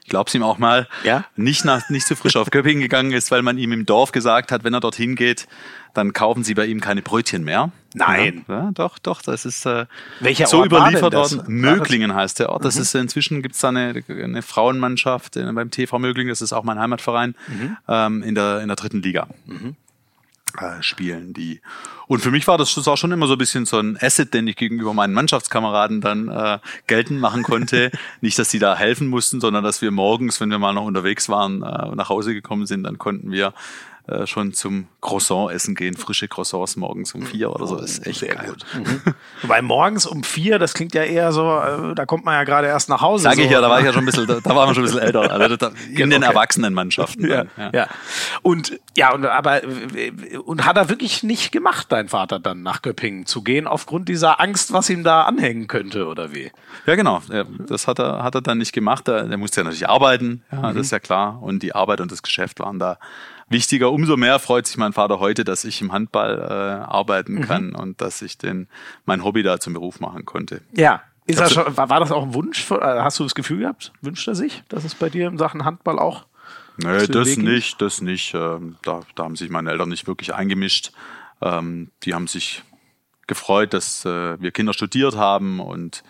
ich glaube es ihm auch mal, ja? nicht, nach, nicht zu Frisch auf Göppingen gegangen ist, weil man ihm im Dorf gesagt hat, wenn er dorthin geht, dann kaufen sie bei ihm keine Brötchen mehr. Nein. Ja, ja, doch, doch, das ist äh, Welcher so Ort überliefert worden. Möglingen heißt der Ort. Das mhm. ist inzwischen gibt's da eine, eine Frauenmannschaft äh, beim TV Möglingen, das ist auch mein Heimatverein, mhm. ähm, in, der, in der dritten Liga. Mhm. Äh, spielen die. Und für mich war das auch schon immer so ein bisschen so ein Asset, den ich gegenüber meinen Mannschaftskameraden dann äh, geltend machen konnte. Nicht, dass die da helfen mussten, sondern dass wir morgens, wenn wir mal noch unterwegs waren, äh, nach Hause gekommen sind, dann konnten wir äh, schon zum Croissant essen gehen, frische Croissants morgens um vier oder so. Das ist echt Sehr geil. Gut. Mhm. Wobei morgens um vier, das klingt ja eher so, äh, da kommt man ja gerade erst nach Hause. Sag so. ich ja, da war ich ja schon ein bisschen, da, da waren wir schon ein bisschen älter. Also da, in okay. den Erwachsenenmannschaften. Ja, ja. ja. Und ja, und aber und hat er wirklich nicht gemacht, dein Vater dann nach Göppingen zu gehen, aufgrund dieser Angst, was ihm da anhängen könnte, oder wie? Ja, genau. Das hat er, hat er dann nicht gemacht. Er, er musste ja natürlich arbeiten, ja, mhm. das ist ja klar. Und die Arbeit und das Geschäft waren da wichtiger. Umso mehr freut sich mein Vater heute, dass ich im Handball äh, arbeiten mhm. kann und dass ich den mein Hobby da zum Beruf machen konnte. Ja. Ist das schon, war, das auch ein Wunsch? Äh, hast du das Gefühl gehabt? Wünscht er sich, dass es bei dir in Sachen Handball auch? Nee, das nicht, das nicht. Ähm, da, da haben sich meine Eltern nicht wirklich eingemischt. Ähm, die haben sich gefreut, dass äh, wir Kinder studiert haben und.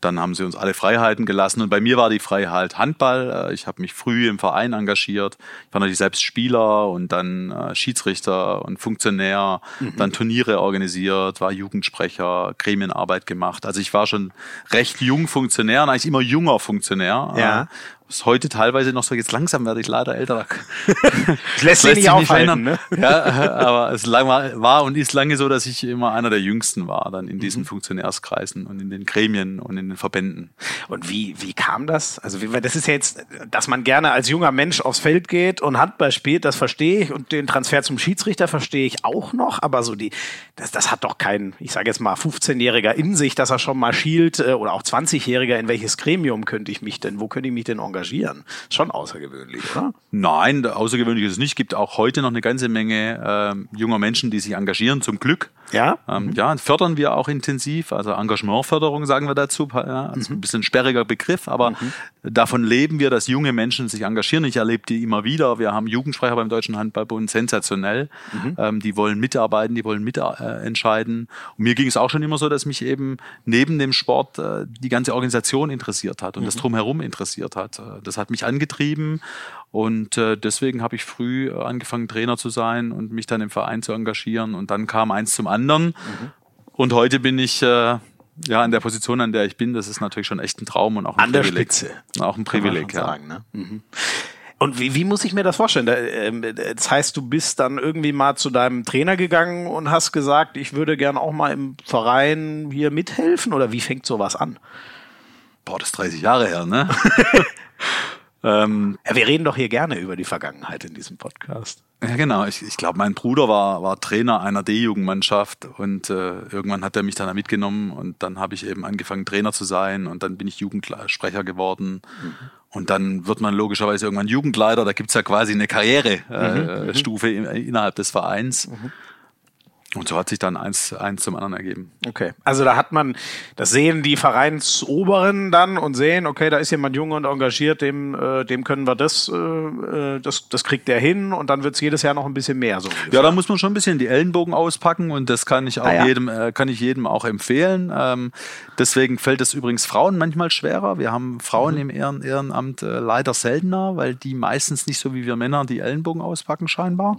Dann haben sie uns alle Freiheiten gelassen und bei mir war die Freiheit Handball. Äh, ich habe mich früh im Verein engagiert. Ich war natürlich selbst Spieler und dann äh, Schiedsrichter und Funktionär, mhm. dann Turniere organisiert, war Jugendsprecher, Gremienarbeit gemacht. Also ich war schon recht jung Funktionär und eigentlich immer junger Funktionär. Ja. Ist heute teilweise noch so, jetzt langsam werde ich leider älter. das lässt sich nicht aufhalten, ne? Ja, aber es war und ist lange so, dass ich immer einer der Jüngsten war, dann in diesen mhm. Funktionärskreisen und in den Gremien und in den Verbänden. Und wie, wie kam das? Also das ist ja jetzt, dass man gerne als junger Mensch aufs Feld geht und Handball spielt, das verstehe ich und den Transfer zum Schiedsrichter verstehe ich auch noch, aber so die, das, das hat doch kein, ich sage jetzt mal 15-Jähriger in sich, dass er schon mal schielt äh, oder auch 20-Jähriger, in welches Gremium könnte ich mich denn, wo könnte ich mich denn engagieren? Engagieren. Schon außergewöhnlich, oder? Nein, außergewöhnlich ist es nicht. Es gibt auch heute noch eine ganze Menge äh, junger Menschen, die sich engagieren, zum Glück. Ja? Ähm, mhm. Ja, fördern wir auch intensiv. Also Engagementförderung sagen wir dazu. Ja, also mhm. ein bisschen sperriger Begriff, aber mhm. davon leben wir, dass junge Menschen sich engagieren. Ich erlebe die immer wieder. Wir haben Jugendsprecher beim Deutschen Handballbund, sensationell. Mhm. Ähm, die wollen mitarbeiten, die wollen mitentscheiden. Äh, Und mir ging es auch schon immer so, dass mich eben neben dem Sport äh, die ganze Organisation interessiert hat und das mhm. Drumherum interessiert hat. Äh, das hat mich angetrieben und äh, deswegen habe ich früh äh, angefangen, Trainer zu sein und mich dann im Verein zu engagieren. Und dann kam eins zum anderen. Mhm. Und heute bin ich äh, ja an der Position, an der ich bin. Das ist natürlich schon echt ein Traum und auch ein an Privileg. der Spitze. Auch ein Privileg, ja. Sagen, ne? mhm. Und wie, wie muss ich mir das vorstellen? Ähm, das heißt, du bist dann irgendwie mal zu deinem Trainer gegangen und hast gesagt, ich würde gern auch mal im Verein hier mithelfen? Oder wie fängt sowas an? Boah, das ist 30 Jahre her, ne? Ähm, wir reden doch hier gerne über die Vergangenheit in diesem Podcast. Ja, genau. Ich, ich glaube, mein Bruder war, war Trainer einer D-Jugendmannschaft und äh, irgendwann hat er mich dann mitgenommen und dann habe ich eben angefangen, Trainer zu sein und dann bin ich Jugendsprecher geworden. Mhm. Und dann wird man logischerweise irgendwann Jugendleiter. Da gibt's ja quasi eine Karrierestufe äh, mhm. innerhalb des Vereins. Mhm. Und so hat sich dann eins, eins zum anderen ergeben. Okay. Also da hat man, das sehen die Vereinsoberen dann und sehen, okay, da ist jemand jung und engagiert, dem, äh, dem können wir das, äh, äh das, das kriegt der hin und dann wird's jedes Jahr noch ein bisschen mehr. So ja, da muss man schon ein bisschen die Ellenbogen auspacken und das kann ich auch ah, ja. jedem, äh, kann ich jedem auch empfehlen. Ähm, deswegen fällt es übrigens Frauen manchmal schwerer. Wir haben Frauen mhm. im Ehren, Ehrenamt äh, leider seltener, weil die meistens nicht so wie wir Männer die Ellenbogen auspacken scheinbar.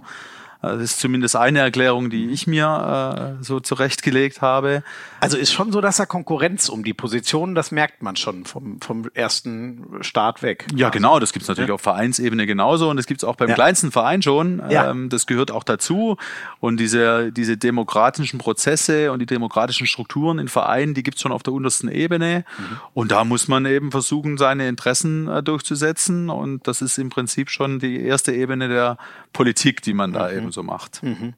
Das ist zumindest eine Erklärung, die ich mir äh, so zurechtgelegt habe. Also ist schon so, dass da Konkurrenz um die Positionen, das merkt man schon vom, vom ersten Start weg. Ja, genau, das gibt's natürlich ja. auf Vereinsebene genauso und das gibt's auch beim ja. kleinsten Verein schon. Ja. Ähm, das gehört auch dazu. Und diese, diese demokratischen Prozesse und die demokratischen Strukturen in Vereinen, die gibt's schon auf der untersten Ebene. Mhm. Und da muss man eben versuchen, seine Interessen äh, durchzusetzen. Und das ist im Prinzip schon die erste Ebene der Politik, die man da mhm. eben so macht. Mhm.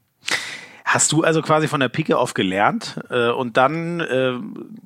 Hast du also quasi von der Pike auf gelernt äh, und dann, äh,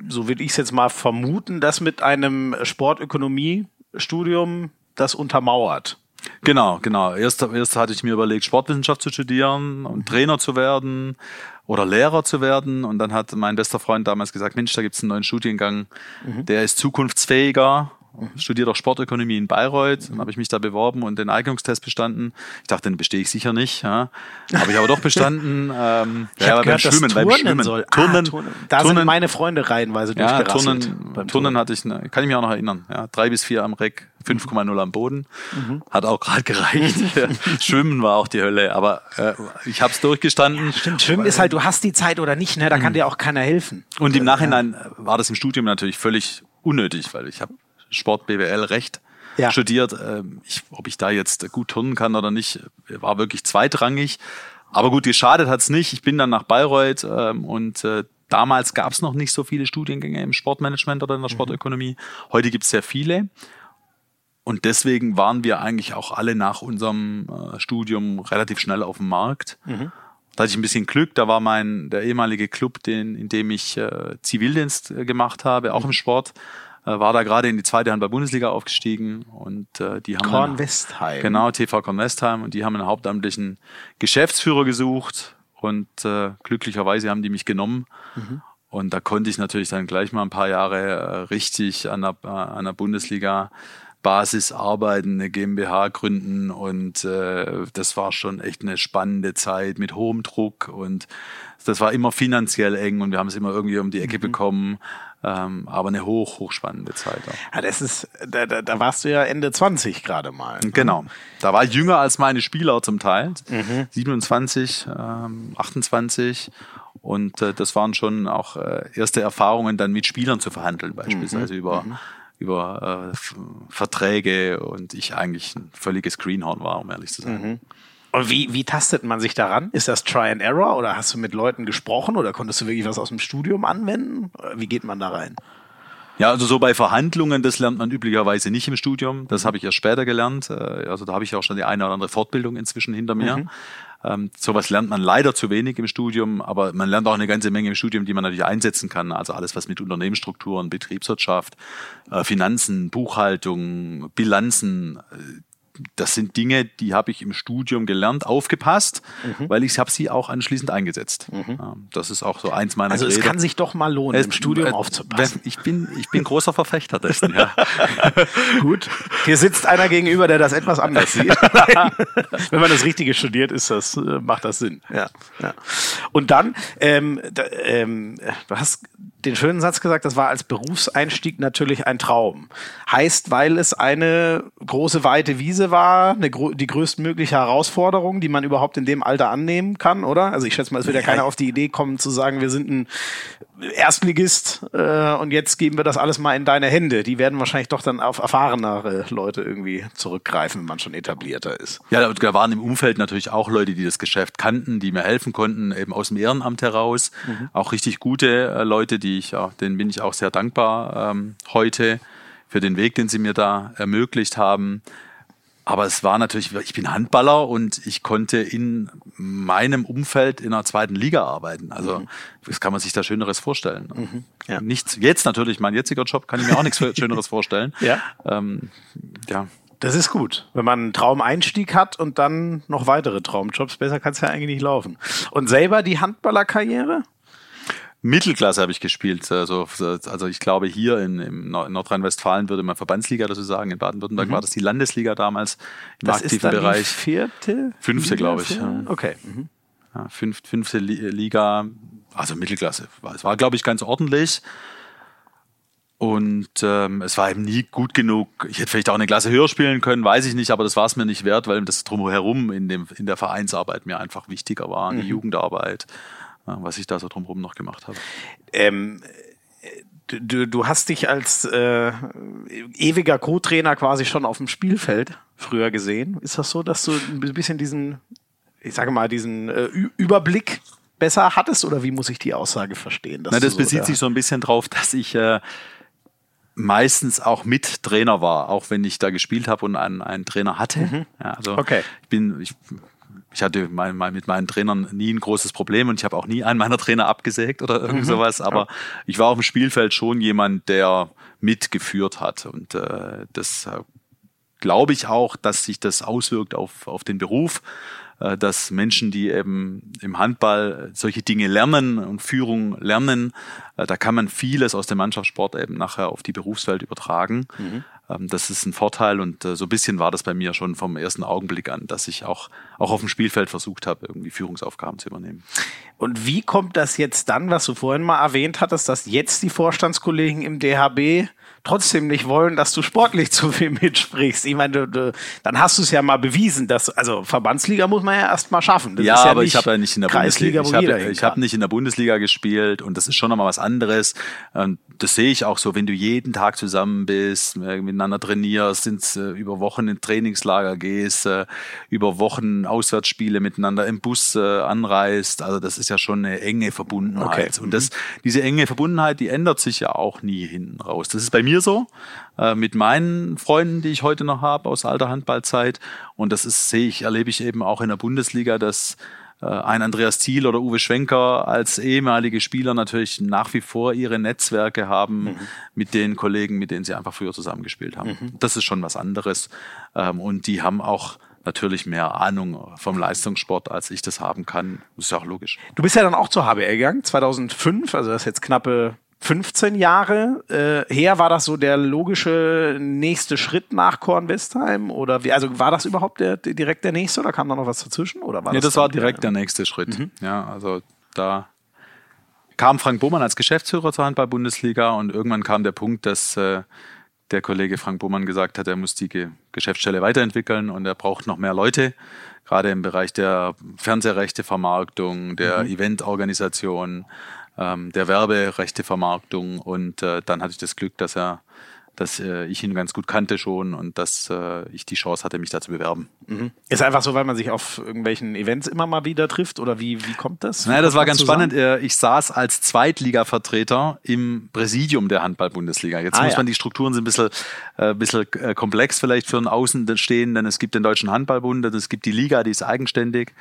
so würde ich es jetzt mal vermuten, das mit einem Sportökonomiestudium das untermauert? Genau, genau. Erst, erst hatte ich mir überlegt, Sportwissenschaft zu studieren und Trainer zu werden oder Lehrer zu werden. Und dann hat mein bester Freund damals gesagt, Mensch, da gibt es einen neuen Studiengang, mhm. der ist zukunftsfähiger studiert auch Sportökonomie in Bayreuth. Dann habe ich mich da beworben und den Eignungstest bestanden. Ich dachte, den bestehe ich sicher nicht. Ja. Habe ich aber doch bestanden. Ähm, ich ja, beim Schwimmen, beim Schwimmen. Soll. Turnen, ah, Turnen. Da Turnen, sind meine Freunde reihenweise ja, Turnen, Turnen, Turnen hatte ich, ne, kann ich mich auch noch erinnern. Ja, drei bis vier am Reck, 5,0 am Boden. Mhm. Hat auch gerade gereicht. Schwimmen war auch die Hölle, aber äh, ich habe es durchgestanden. Ja, stimmt, Schwimmen ist halt, du hast die Zeit oder nicht, ne? da kann mhm. dir auch keiner helfen. Und im Nachhinein war das im Studium natürlich völlig unnötig, weil ich habe Sport, BWL, Recht ja. studiert. Ähm, ich, ob ich da jetzt gut turnen kann oder nicht, war wirklich zweitrangig. Aber gut, geschadet hat's nicht. Ich bin dann nach Bayreuth ähm, und äh, damals gab's noch nicht so viele Studiengänge im Sportmanagement oder in der mhm. Sportökonomie. Heute gibt's sehr viele. Und deswegen waren wir eigentlich auch alle nach unserem äh, Studium relativ schnell auf dem Markt. Mhm. Da hatte ich ein bisschen Glück. Da war mein der ehemalige Club, den, in dem ich äh, Zivildienst äh, gemacht habe, auch mhm. im Sport, äh, war da gerade in die zweite Handball-Bundesliga aufgestiegen und äh, die haben Korn Westheim. Genau, TV Korn Westheim und die haben einen hauptamtlichen Geschäftsführer gesucht und äh, glücklicherweise haben die mich genommen. Mhm. Und da konnte ich natürlich dann gleich mal ein paar Jahre äh, richtig an der, äh, an der Bundesliga Basis arbeiten, eine GmbH gründen und äh, das war schon echt eine spannende Zeit mit hohem Druck und das war immer finanziell eng und wir haben es immer irgendwie um die Ecke mhm. bekommen. Ähm, aber eine hoch, hochspannende Zeit. Auch. Ja, das ist, da, da, da warst du ja Ende 20 gerade mal. Ne? Genau. Da war ich jünger als meine Spieler zum Teil. Mhm. 27, ähm, 28. Und äh, das waren schon auch äh, erste Erfahrungen, dann mit Spielern zu verhandeln, beispielsweise mhm. über, mhm. über äh, Verträge und ich eigentlich ein völliges Greenhorn war, um ehrlich zu sein. Und wie, wie tastet man sich daran? Ist das Try and Error oder hast du mit Leuten gesprochen oder konntest du wirklich was aus dem Studium anwenden? Wie geht man da rein? Ja, also so bei Verhandlungen, das lernt man üblicherweise nicht im Studium. Das habe ich erst später gelernt. Äh, also da habe ich auch schon die eine oder andere Fortbildung inzwischen hinter mir. Mhm. Ähm, sowas lernt man leider zu wenig im Studium, aber man lernt auch eine ganze Menge im Studium, die man natürlich einsetzen kann. Also alles, was mit Unternehmensstrukturen, Betriebswirtschaft, äh, Finanzen, Buchhaltung, Bilanzen, äh, das sind Dinge, die habe ich im Studium gelernt, aufgepasst, mhm. weil ich habe sie auch anschließend eingesetzt. Mhm. Das ist auch so eins meiner Also es Rede. kann sich doch mal lohnen, es, im Studium äh, aufzupassen. Ich bin, ich bin großer Verfechter dessen, ja. Gut. Hier sitzt einer gegenüber, der das etwas anders sieht. Wenn man das Richtige studiert, ist das, äh, macht das Sinn. Ja. ja. Und dann, ähm, da, ähm, du hast den schönen Satz gesagt, das war als Berufseinstieg natürlich ein Traum. Heißt, weil es eine große, weite Wiese war, eine, die größtmögliche Herausforderung, die man überhaupt in dem Alter annehmen kann, oder? Also ich schätze mal, es wird ja keiner auf die Idee kommen zu sagen, wir sind ein Erstligist äh, und jetzt geben wir das alles mal in deine Hände. Die werden wahrscheinlich doch dann auf erfahrenere Leute irgendwie zurückgreifen, wenn man schon etablierter ist. Ja, da waren im Umfeld natürlich auch Leute, die das Geschäft kannten, die mir helfen konnten, eben aus dem Ehrenamt heraus. Mhm. Auch richtig gute äh, Leute, die ich, ja, denen bin ich auch sehr dankbar ähm, heute für den Weg, den sie mir da ermöglicht haben. Aber es war natürlich, ich bin Handballer und ich konnte in meinem Umfeld in der zweiten Liga arbeiten. Also, mhm. das kann man sich da Schöneres vorstellen. Mhm. Ja. Nichts, jetzt natürlich, mein jetziger Job kann ich mir auch nichts Schöneres vorstellen. Ja. Ähm, ja. Das ist gut. Wenn man einen Traumeinstieg hat und dann noch weitere Traumjobs, besser kann es ja eigentlich nicht laufen. Und selber die Handballerkarriere? Mittelklasse habe ich gespielt. Also, also ich glaube, hier in, in Nordrhein-Westfalen würde man Verbandsliga dazu sagen. In Baden-Württemberg mhm. war das die Landesliga damals im das aktiven ist dann Bereich. Die vierte? Fünfte, glaube ich. Ja. Okay. Mhm. Ja, fünf, fünfte Liga, also Mittelklasse. Es war, glaube ich, ganz ordentlich. Und ähm, es war eben nie gut genug. Ich hätte vielleicht auch eine Klasse höher spielen können, weiß ich nicht, aber das war es mir nicht wert, weil das drumherum in, dem, in der Vereinsarbeit mir einfach wichtiger war, die mhm. Jugendarbeit was ich da so drumherum noch gemacht habe. Ähm, du, du hast dich als äh, ewiger Co-Trainer quasi schon auf dem Spielfeld früher gesehen. Ist das so, dass du ein bisschen diesen, ich sage mal, diesen äh, Überblick besser hattest oder wie muss ich die Aussage verstehen? Na, das so bezieht da sich so ein bisschen drauf, dass ich äh, meistens auch mit Trainer war, auch wenn ich da gespielt habe und einen, einen Trainer hatte. Mhm. Ja, also okay. ich bin, ich ich hatte mal, mal mit meinen Trainern nie ein großes Problem und ich habe auch nie einen meiner Trainer abgesägt oder irgend mhm. sowas. Aber ja. ich war auf dem Spielfeld schon jemand, der mitgeführt hat. Und äh, das äh, glaube ich auch, dass sich das auswirkt auf, auf den Beruf, dass Menschen, die eben im Handball solche Dinge lernen und Führung lernen, äh, da kann man vieles aus dem Mannschaftssport eben nachher auf die Berufswelt übertragen. Mhm. Ähm, das ist ein Vorteil und äh, so ein bisschen war das bei mir schon vom ersten Augenblick an, dass ich auch, auch auf dem Spielfeld versucht habe, irgendwie Führungsaufgaben zu übernehmen. Und wie kommt das jetzt dann, was du vorhin mal erwähnt hattest, dass jetzt die Vorstandskollegen im DHB trotzdem nicht wollen, dass du sportlich zu viel mitsprichst. Ich meine, du, du, dann hast du es ja mal bewiesen, dass also Verbandsliga muss man ja erst mal schaffen. Das ja, ja aber ich habe ja nicht in der Bundesliga. Ich habe hab nicht in der Bundesliga gespielt und das ist schon nochmal was anderes. Und das sehe ich auch so, wenn du jeden Tag zusammen bist, äh, miteinander trainierst, ins, äh, über Wochen in Trainingslager gehst, äh, über Wochen Auswärtsspiele miteinander im Bus anreist. Also das ist ja schon eine enge Verbundenheit. Okay. Und das, diese enge Verbundenheit, die ändert sich ja auch nie hinten raus. Das ist bei mir so, mit meinen Freunden, die ich heute noch habe aus alter Handballzeit. Und das ist, sehe ich, erlebe ich eben auch in der Bundesliga, dass äh, ein Andreas Thiel oder Uwe Schwenker als ehemalige Spieler natürlich nach wie vor ihre Netzwerke haben mhm. mit den Kollegen, mit denen sie einfach früher zusammengespielt haben. Mhm. Das ist schon was anderes. Ähm, und die haben auch natürlich mehr Ahnung vom Leistungssport, als ich das haben kann. Das ist ja auch logisch. Du bist ja dann auch zur HBL gegangen, 2005, also das ist jetzt knappe 15 Jahre äh, her war das so der logische nächste Schritt nach Kornwestheim oder wie also war das überhaupt der, der, direkt der nächste oder kam da noch was dazwischen oder war nee, das, das war direkt der, der nächste Schritt. Mhm. Ja, also da kam Frank Bohmann als Geschäftsführer zur Handball-Bundesliga und irgendwann kam der Punkt, dass äh, der Kollege Frank Bohmann gesagt hat, er muss die Ge Geschäftsstelle weiterentwickeln und er braucht noch mehr Leute, gerade im Bereich der Fernsehrechtevermarktung, der mhm. Eventorganisation, ähm, der Werberechtevermarktung und äh, dann hatte ich das Glück, dass er dass äh, ich ihn ganz gut kannte schon und dass äh, ich die Chance hatte, mich da zu bewerben. Mhm. Ist einfach so, weil man sich auf irgendwelchen Events immer mal wieder trifft oder wie, wie kommt das? Naja, das war ganz zusammen? spannend. Äh, ich saß als Zweitliga-Vertreter im Präsidium der Handball-Bundesliga. Jetzt ah, muss man die Strukturen sind ein bisschen, äh, bisschen äh, komplex vielleicht für einen Außenstehenden. Es gibt den Deutschen Handballbund, es gibt die Liga, die ist eigenständig.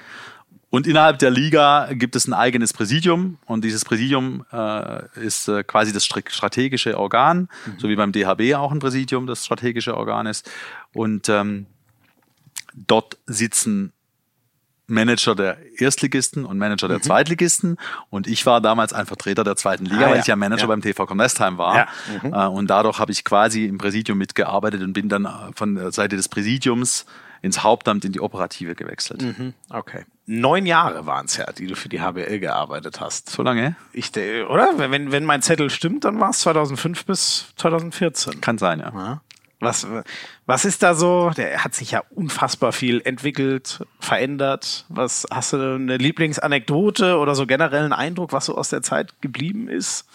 Und innerhalb der Liga gibt es ein eigenes Präsidium und dieses Präsidium äh, ist äh, quasi das strategische Organ, mhm. so wie beim DHB auch ein Präsidium das strategische Organ ist. Und ähm, dort sitzen Manager der Erstligisten und Manager der mhm. Zweitligisten. Und ich war damals ein Vertreter der zweiten Liga, ah, weil ja. ich ja Manager ja. beim TV Westheim war. Ja. Mhm. Äh, und dadurch habe ich quasi im Präsidium mitgearbeitet und bin dann von der Seite des Präsidiums ins Hauptamt in die Operative gewechselt. Mhm. Okay. Neun Jahre waren es ja, die du für die HBL gearbeitet hast. So lange? Ich, oder? Wenn, wenn mein Zettel stimmt, dann war es 2005 bis 2014. Kann sein, ja. ja. Was, was ist da so? Der hat sich ja unfassbar viel entwickelt, verändert. Was hast du eine Lieblingsanekdote oder so generellen Eindruck, was so aus der Zeit geblieben ist?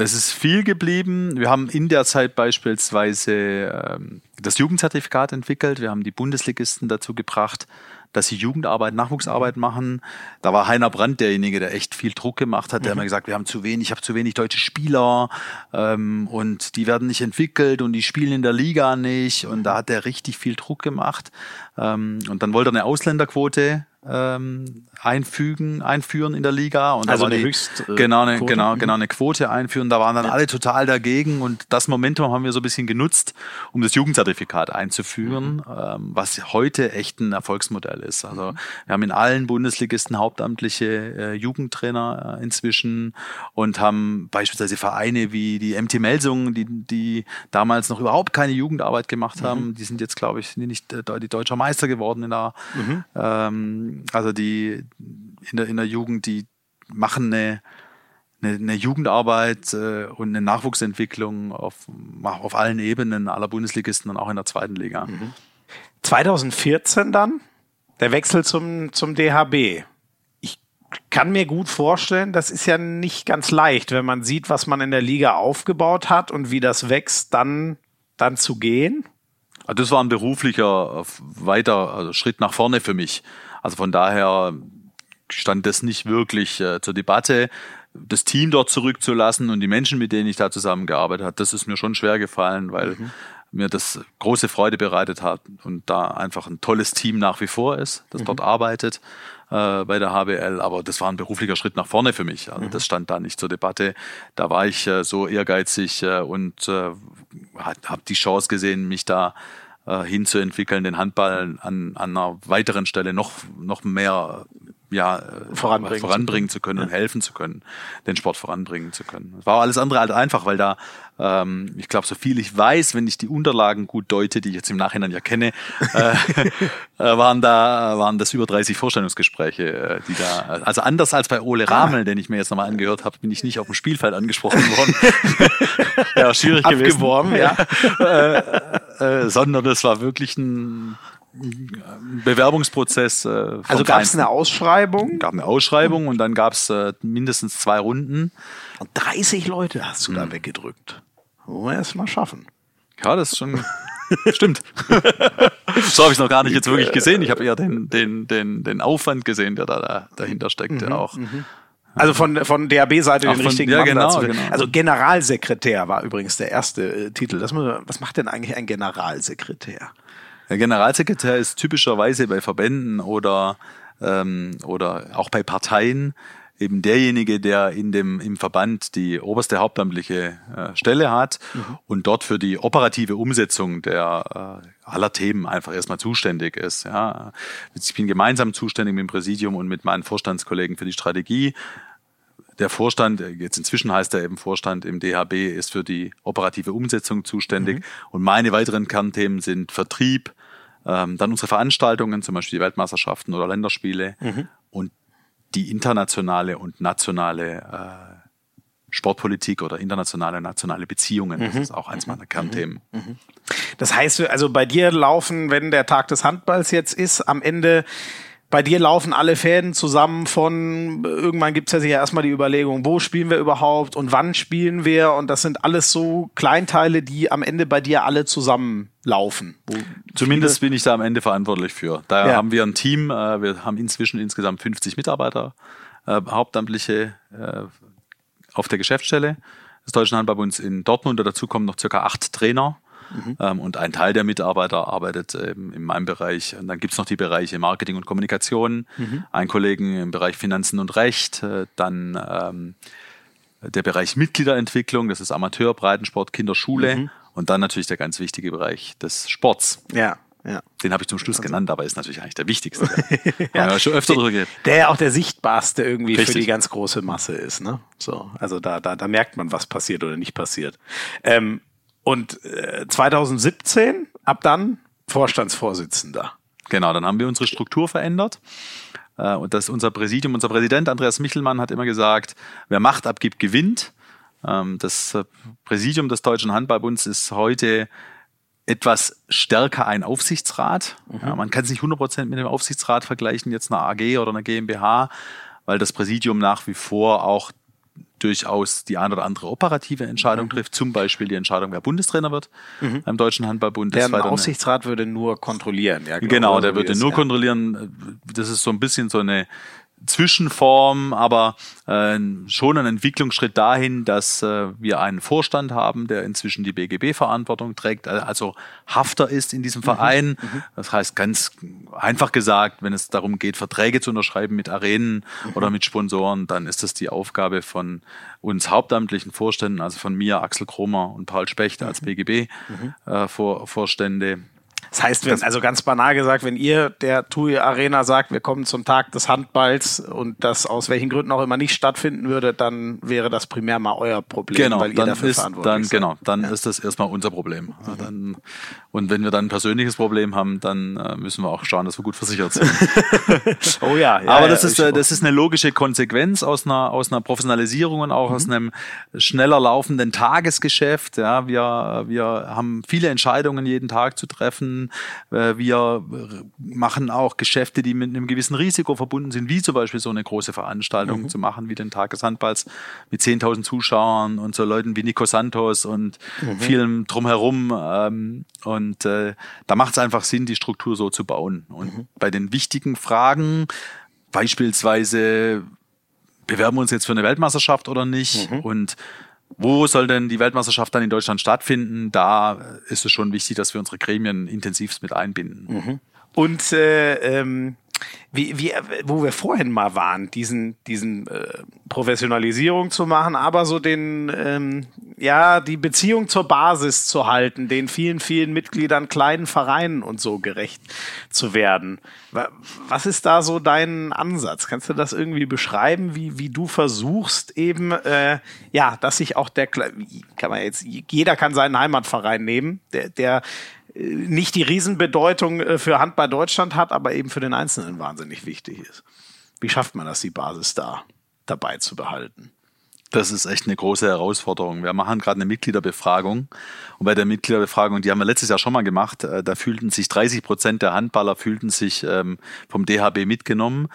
Es ist viel geblieben. Wir haben in der Zeit beispielsweise ähm, das Jugendzertifikat entwickelt. Wir haben die Bundesligisten dazu gebracht, dass sie Jugendarbeit, Nachwuchsarbeit machen. Da war Heiner Brandt derjenige, der echt viel Druck gemacht hat. Der mhm. immer gesagt, wir haben zu wenig, ich habe zu wenig deutsche Spieler ähm, und die werden nicht entwickelt und die spielen in der Liga nicht. Und da hat er richtig viel Druck gemacht. Ähm, und dann wollte er eine Ausländerquote ähm, einfügen, einführen in der Liga. Und also eine die, Höchst, äh, genau, eine, genau, genau eine Quote einführen. Da waren dann ja. alle total dagegen und das Momentum haben wir so ein bisschen genutzt, um das Jugendzertifikat einzuführen, mhm. ähm, was heute echt ein Erfolgsmodell ist. Also mhm. wir haben in allen Bundesligisten hauptamtliche äh, Jugendtrainer äh, inzwischen und haben beispielsweise Vereine wie die MT Melsungen, die, die damals noch überhaupt keine Jugendarbeit gemacht haben. Mhm. Die sind jetzt, glaube ich, nicht äh, die deutscher Meister geworden in der mhm. ähm, also die in der, in der Jugend, die machen eine, eine, eine Jugendarbeit äh, und eine Nachwuchsentwicklung auf, auf allen Ebenen aller Bundesligisten und auch in der zweiten Liga. Mhm. 2014 dann der Wechsel zum, zum DHB. Ich kann mir gut vorstellen, das ist ja nicht ganz leicht, wenn man sieht, was man in der Liga aufgebaut hat und wie das wächst, dann, dann zu gehen. Also das war ein beruflicher weiter also Schritt nach vorne für mich. Also von daher stand das nicht wirklich äh, zur Debatte. Das Team dort zurückzulassen und die Menschen, mit denen ich da zusammengearbeitet habe, das ist mir schon schwer gefallen, weil mhm. mir das große Freude bereitet hat und da einfach ein tolles Team nach wie vor ist, das mhm. dort arbeitet äh, bei der HBL. Aber das war ein beruflicher Schritt nach vorne für mich. Also mhm. das stand da nicht zur Debatte. Da war ich äh, so ehrgeizig äh, und äh, habe die Chance gesehen, mich da äh, hinzuentwickeln, den Handball an, an einer weiteren Stelle noch, noch mehr ja, äh, voranbringen, voranbringen zu können, ja. und helfen zu können, den Sport voranbringen zu können. Es war alles andere halt einfach, weil da, ähm, ich glaube, so viel ich weiß, wenn ich die Unterlagen gut deute, die ich jetzt im Nachhinein ja kenne, äh, äh, waren da, waren das über 30 Vorstellungsgespräche, äh, die da, also anders als bei Ole ah. Ramel, ah. den ich mir jetzt nochmal angehört habe, bin ich nicht auf dem Spielfeld angesprochen worden. ja, schwierig Abgeworben, gewesen. ja. äh, äh, sondern es war wirklich ein Bewerbungsprozess. Äh, also gab es eine Ausschreibung? Gab eine Ausschreibung und dann gab es äh, mindestens zwei Runden. Und 30 Leute hast du mhm. da weggedrückt. Wollen wir erst mal schaffen. Ja, das ist schon. Stimmt. so habe ich noch gar nicht jetzt wirklich gesehen. Ich habe eher den, den, den, den Aufwand gesehen, der da, dahinter steckte mhm, auch. Mhm. Also von, von DAB-Seite den von, richtigen ja, Mann genau, genau. Also Generalsekretär war übrigens der erste äh, Titel. Das, was macht denn eigentlich ein Generalsekretär? Der Generalsekretär ist typischerweise bei Verbänden oder, ähm, oder auch bei Parteien eben derjenige, der in dem, im Verband die oberste hauptamtliche äh, Stelle hat mhm. und dort für die operative Umsetzung der äh, aller Themen einfach erstmal zuständig ist. Ja. Ich bin gemeinsam zuständig mit dem Präsidium und mit meinen Vorstandskollegen für die Strategie der Vorstand, jetzt inzwischen heißt er eben Vorstand im DHB, ist für die operative Umsetzung zuständig. Mhm. Und meine weiteren Kernthemen sind Vertrieb, ähm, dann unsere Veranstaltungen, zum Beispiel die Weltmeisterschaften oder Länderspiele mhm. und die internationale und nationale äh, Sportpolitik oder internationale nationale Beziehungen. Das mhm. ist auch eins meiner Kernthemen. Mhm. mhm. Das heißt, also bei dir laufen, wenn der Tag des Handballs jetzt ist, am Ende bei dir laufen alle Fäden zusammen von, irgendwann gibt's ja sicher erstmal die Überlegung, wo spielen wir überhaupt und wann spielen wir und das sind alles so Kleinteile, die am Ende bei dir alle zusammenlaufen. Zumindest bin ich da am Ende verantwortlich für. Da ja. haben wir ein Team, äh, wir haben inzwischen insgesamt 50 Mitarbeiter, äh, Hauptamtliche äh, auf der Geschäftsstelle des Deutschen Handballbunds in Dortmund. Dazu kommen noch circa acht Trainer Mhm. Ähm, und ein Teil der Mitarbeiter arbeitet ähm, in meinem Bereich. Und dann gibt's noch die Bereiche Marketing und Kommunikation, mhm. ein Kollegen im Bereich Finanzen und Recht, äh, dann ähm, der Bereich Mitgliederentwicklung, das ist Amateur, Breitensport, Kinderschule mhm. und dann natürlich der ganz wichtige Bereich des Sports. Ja. Ja. Den habe ich zum Schluss also. genannt, aber ist natürlich eigentlich der wichtigste. ja. ja schon öfter drüber Der ja auch der sichtbarste irgendwie Richtig. für die ganz große Masse ist. Ne? So, also da, da, da merkt man, was passiert oder nicht passiert. Ähm, und äh, 2017, ab dann Vorstandsvorsitzender. Genau, dann haben wir unsere Struktur verändert. Äh, und das unser Präsidium, unser Präsident Andreas Michelmann hat immer gesagt, wer Macht abgibt, gewinnt. Ähm, das äh, Präsidium des Deutschen Handballbunds ist heute etwas stärker ein Aufsichtsrat. Mhm. Ja, man kann es nicht 100% mit dem Aufsichtsrat vergleichen, jetzt einer AG oder einer GmbH, weil das Präsidium nach wie vor auch durchaus die eine oder andere operative Entscheidung mhm. trifft, zum Beispiel die Entscheidung, wer Bundestrainer wird mhm. beim Deutschen Handballbund. Der Aufsichtsrat würde nur kontrollieren. Ja, genau, der würde nur kontrollieren. Das ist so ein bisschen so eine Zwischenform, aber äh, schon ein Entwicklungsschritt dahin, dass äh, wir einen Vorstand haben, der inzwischen die BGB-Verantwortung trägt, äh, also Hafter ist in diesem mhm. Verein. Mhm. Das heißt ganz einfach gesagt, wenn es darum geht, Verträge zu unterschreiben mit Arenen mhm. oder mit Sponsoren, dann ist das die Aufgabe von uns hauptamtlichen Vorständen, also von mir, Axel Kromer und Paul Specht als mhm. BGB-Vorstände. Mhm. Äh, das heißt, wenn, also ganz banal gesagt, wenn ihr der TUI Arena sagt, wir kommen zum Tag des Handballs und das aus welchen Gründen auch immer nicht stattfinden würde, dann wäre das primär mal euer Problem, genau, weil ihr dafür ist, verantwortlich dann, seid. Genau, dann ja. ist das erstmal unser Problem. Mhm. Dann, und wenn wir dann ein persönliches Problem haben, dann äh, müssen wir auch schauen, dass wir gut versichert sind. oh ja, ja Aber das, ja, ist, äh, das ist eine logische Konsequenz aus einer, aus einer Professionalisierung und auch mhm. aus einem schneller laufenden Tagesgeschäft. Ja, wir, wir haben viele Entscheidungen jeden Tag zu treffen äh, wir machen auch Geschäfte, die mit einem gewissen Risiko verbunden sind, wie zum Beispiel so eine große Veranstaltung mhm. zu machen, wie den Tag des Handballs mit 10.000 Zuschauern und so Leuten wie Nico Santos und mhm. vielem drumherum. Ähm, und äh, da macht es einfach Sinn, die Struktur so zu bauen. Und mhm. bei den wichtigen Fragen, beispielsweise, bewerben wir uns jetzt für eine Weltmeisterschaft oder nicht? Mhm. Und wo soll denn die Weltmeisterschaft dann in Deutschland stattfinden? Da ist es schon wichtig, dass wir unsere Gremien intensivst mit einbinden. Mhm. Und äh, ähm, wie, wie, wo wir vorhin mal waren, diesen, diesen äh, Professionalisierung zu machen, aber so den, ähm, ja, die Beziehung zur Basis zu halten, den vielen, vielen Mitgliedern, kleinen Vereinen und so gerecht zu werden. Was ist da so dein Ansatz? Kannst du das irgendwie beschreiben, wie, wie du versuchst eben, äh, ja, dass sich auch der, kann man jetzt, jeder kann seinen Heimatverein nehmen, der, der nicht die Riesenbedeutung äh, für Handball Deutschland hat, aber eben für den Einzelnen wahnsinnig wichtig ist. Wie schafft man das, die Basis da dabei zu behalten? Das ist echt eine große Herausforderung. Wir machen gerade eine Mitgliederbefragung. Und bei der Mitgliederbefragung, die haben wir letztes Jahr schon mal gemacht, äh, da fühlten sich 30 Prozent der Handballer fühlten sich ähm, vom DHB mitgenommen.